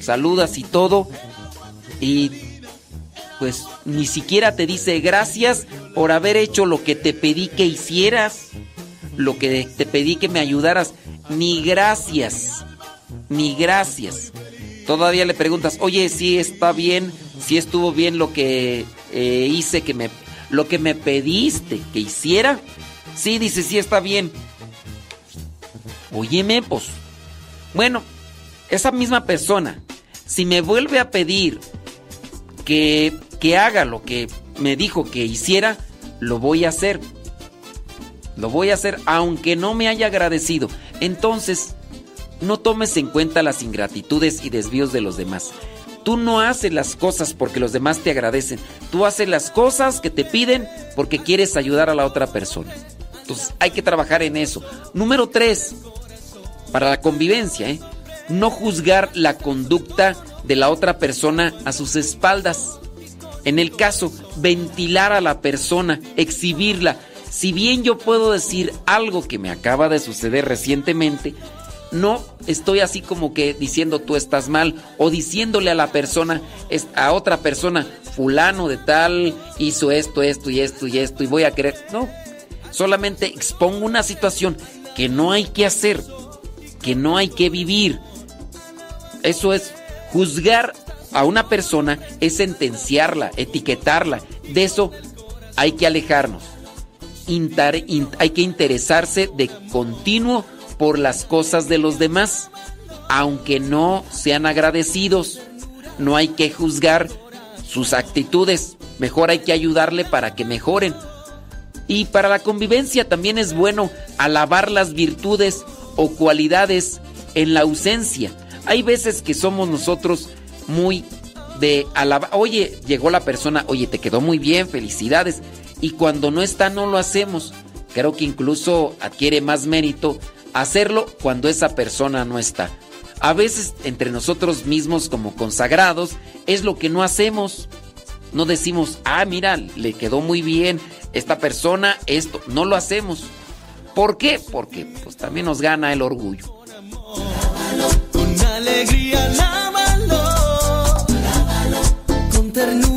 saludas y todo, y pues ni siquiera te dice gracias por haber hecho lo que te pedí que hicieras, lo que te pedí que me ayudaras, ni gracias, ni gracias. Todavía le preguntas, oye, si está bien, si estuvo bien lo que eh, hice, que me, lo que me pediste que hiciera. Sí, dice, sí está bien. Óyeme, pues. Bueno, esa misma persona, si me vuelve a pedir que, que haga lo que me dijo que hiciera, lo voy a hacer. Lo voy a hacer aunque no me haya agradecido. Entonces, no tomes en cuenta las ingratitudes y desvíos de los demás. Tú no haces las cosas porque los demás te agradecen. Tú haces las cosas que te piden porque quieres ayudar a la otra persona. Entonces hay que trabajar en eso. Número tres, para la convivencia, ¿eh? no juzgar la conducta de la otra persona a sus espaldas. En el caso, ventilar a la persona, exhibirla. Si bien yo puedo decir algo que me acaba de suceder recientemente, no estoy así como que diciendo tú estás mal o diciéndole a la persona, a otra persona, fulano de tal hizo esto, esto y esto y esto y voy a querer. No, solamente expongo una situación que no hay que hacer, que no hay que vivir. Eso es juzgar a una persona, es sentenciarla, etiquetarla. De eso hay que alejarnos. Hay que interesarse de continuo por las cosas de los demás, aunque no sean agradecidos. No hay que juzgar sus actitudes, mejor hay que ayudarle para que mejoren. Y para la convivencia también es bueno alabar las virtudes o cualidades en la ausencia. Hay veces que somos nosotros muy de alabar, oye, llegó la persona, oye, te quedó muy bien, felicidades. Y cuando no está, no lo hacemos. Creo que incluso adquiere más mérito hacerlo cuando esa persona no está. A veces entre nosotros mismos como consagrados es lo que no hacemos. No decimos, ah, mira, le quedó muy bien esta persona, esto. No lo hacemos. ¿Por qué? Porque pues también nos gana el orgullo. Con alegría lávalo, con ternura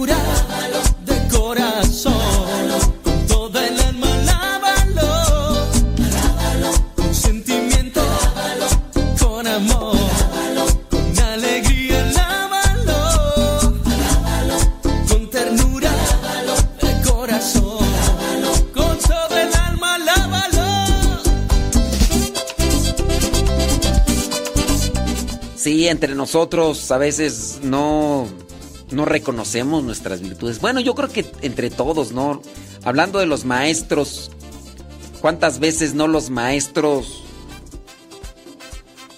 Entre nosotros a veces no, no reconocemos nuestras virtudes. Bueno, yo creo que entre todos, ¿no? Hablando de los maestros, ¿cuántas veces no los maestros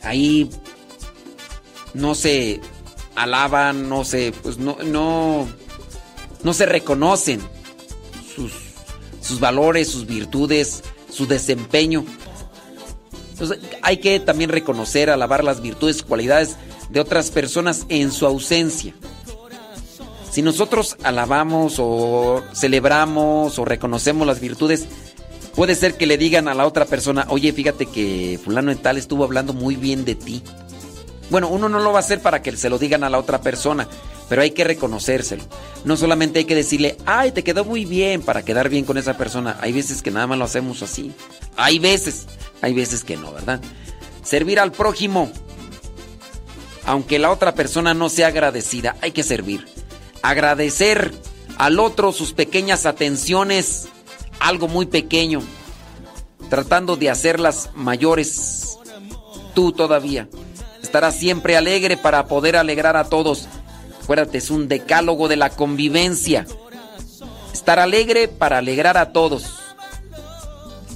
ahí no se alaban, no se, pues no, no, no se reconocen sus, sus valores, sus virtudes, su desempeño? Entonces hay que también reconocer, alabar las virtudes, cualidades de otras personas en su ausencia. Si nosotros alabamos o celebramos o reconocemos las virtudes, puede ser que le digan a la otra persona, oye, fíjate que fulano en tal estuvo hablando muy bien de ti. Bueno, uno no lo va a hacer para que se lo digan a la otra persona, pero hay que reconocérselo. No solamente hay que decirle, ay, te quedó muy bien para quedar bien con esa persona. Hay veces que nada más lo hacemos así. Hay veces, hay veces que no, ¿verdad? Servir al prójimo. Aunque la otra persona no sea agradecida, hay que servir. Agradecer al otro sus pequeñas atenciones, algo muy pequeño, tratando de hacerlas mayores. Tú todavía. Estarás siempre alegre para poder alegrar a todos. Acuérdate, es un decálogo de la convivencia. Estar alegre para alegrar a todos.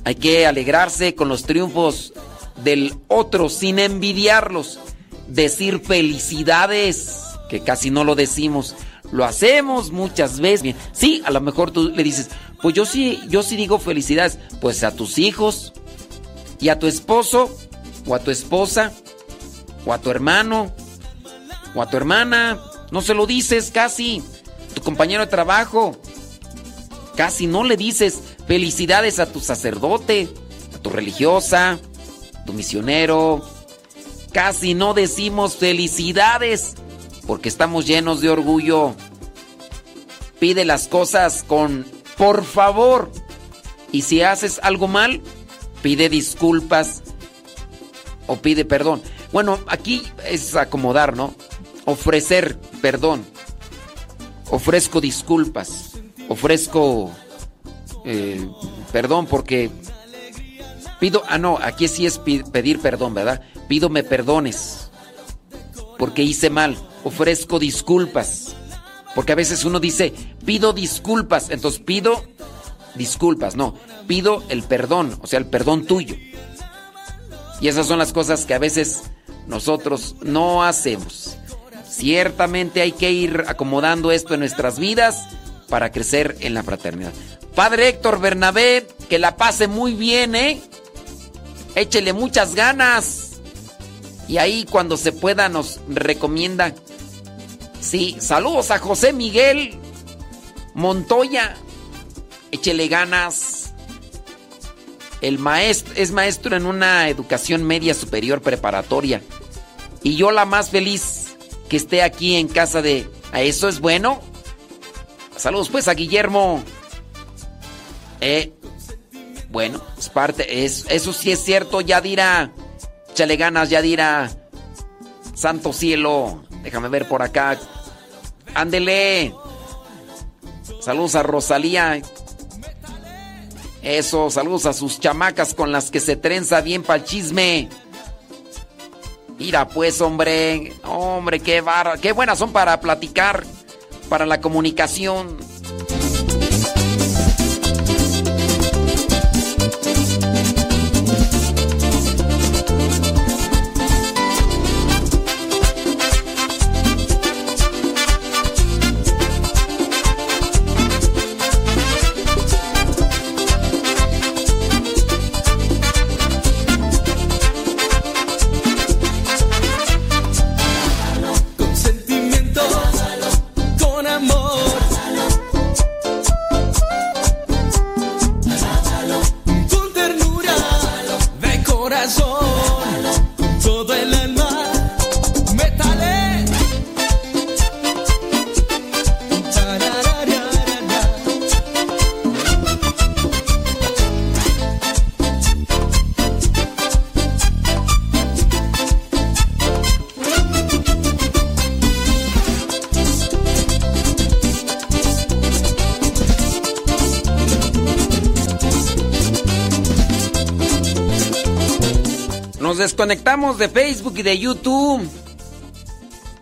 Hay que alegrarse con los triunfos del otro sin envidiarlos. Decir felicidades, que casi no lo decimos. Lo hacemos muchas veces. Sí, a lo mejor tú le dices, pues yo sí, yo sí digo felicidades. Pues a tus hijos y a tu esposo o a tu esposa o a tu hermano o a tu hermana. No se lo dices casi. Tu compañero de trabajo. Casi no le dices felicidades a tu sacerdote, a tu religiosa, a tu misionero. Casi no decimos felicidades porque estamos llenos de orgullo. Pide las cosas con por favor. Y si haces algo mal, pide disculpas o pide perdón. Bueno, aquí es acomodar, ¿no? Ofrecer perdón. Ofrezco disculpas. Ofrezco eh, perdón porque pido, ah no, aquí sí es pedir perdón, ¿verdad? Pido me perdones porque hice mal. Ofrezco disculpas. Porque a veces uno dice, pido disculpas. Entonces pido disculpas. No, pido el perdón, o sea, el perdón tuyo. Y esas son las cosas que a veces nosotros no hacemos. Ciertamente hay que ir acomodando esto en nuestras vidas para crecer en la fraternidad. Padre Héctor Bernabé, que la pase muy bien, ¿eh? Échele muchas ganas. Y ahí cuando se pueda nos recomienda. Sí, saludos a José Miguel Montoya. Échele ganas. El maestro es maestro en una educación media superior preparatoria. Y yo la más feliz que esté aquí en casa de... ¿A eso es bueno? Saludos pues a Guillermo. Eh, bueno, es parte, es, eso sí es cierto, Yadira. Chale ganas, Yadira. Santo cielo. Déjame ver por acá. Ándele. Saludos a Rosalía. Eso, saludos a sus chamacas con las que se trenza bien pa'l chisme. Mira pues, hombre. Hombre, qué barra. Qué buenas son para platicar. Para la comunicación. Desconectamos de Facebook y de YouTube.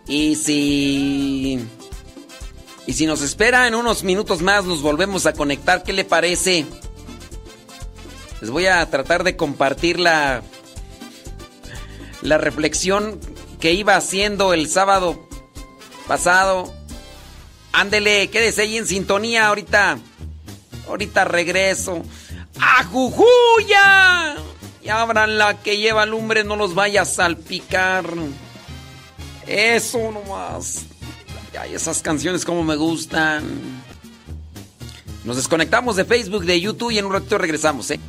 Y si. Y si nos espera en unos minutos más, nos volvemos a conectar. ¿Qué le parece? Les voy a tratar de compartir la. La reflexión que iba haciendo el sábado pasado. Ándele, quédese ahí en sintonía ahorita. Ahorita regreso. ¡Ajujuya! Y abran la que lleva lumbre, no los vaya a salpicar. Eso nomás. Ay, esas canciones como me gustan. Nos desconectamos de Facebook, de YouTube y en un ratito regresamos, ¿eh?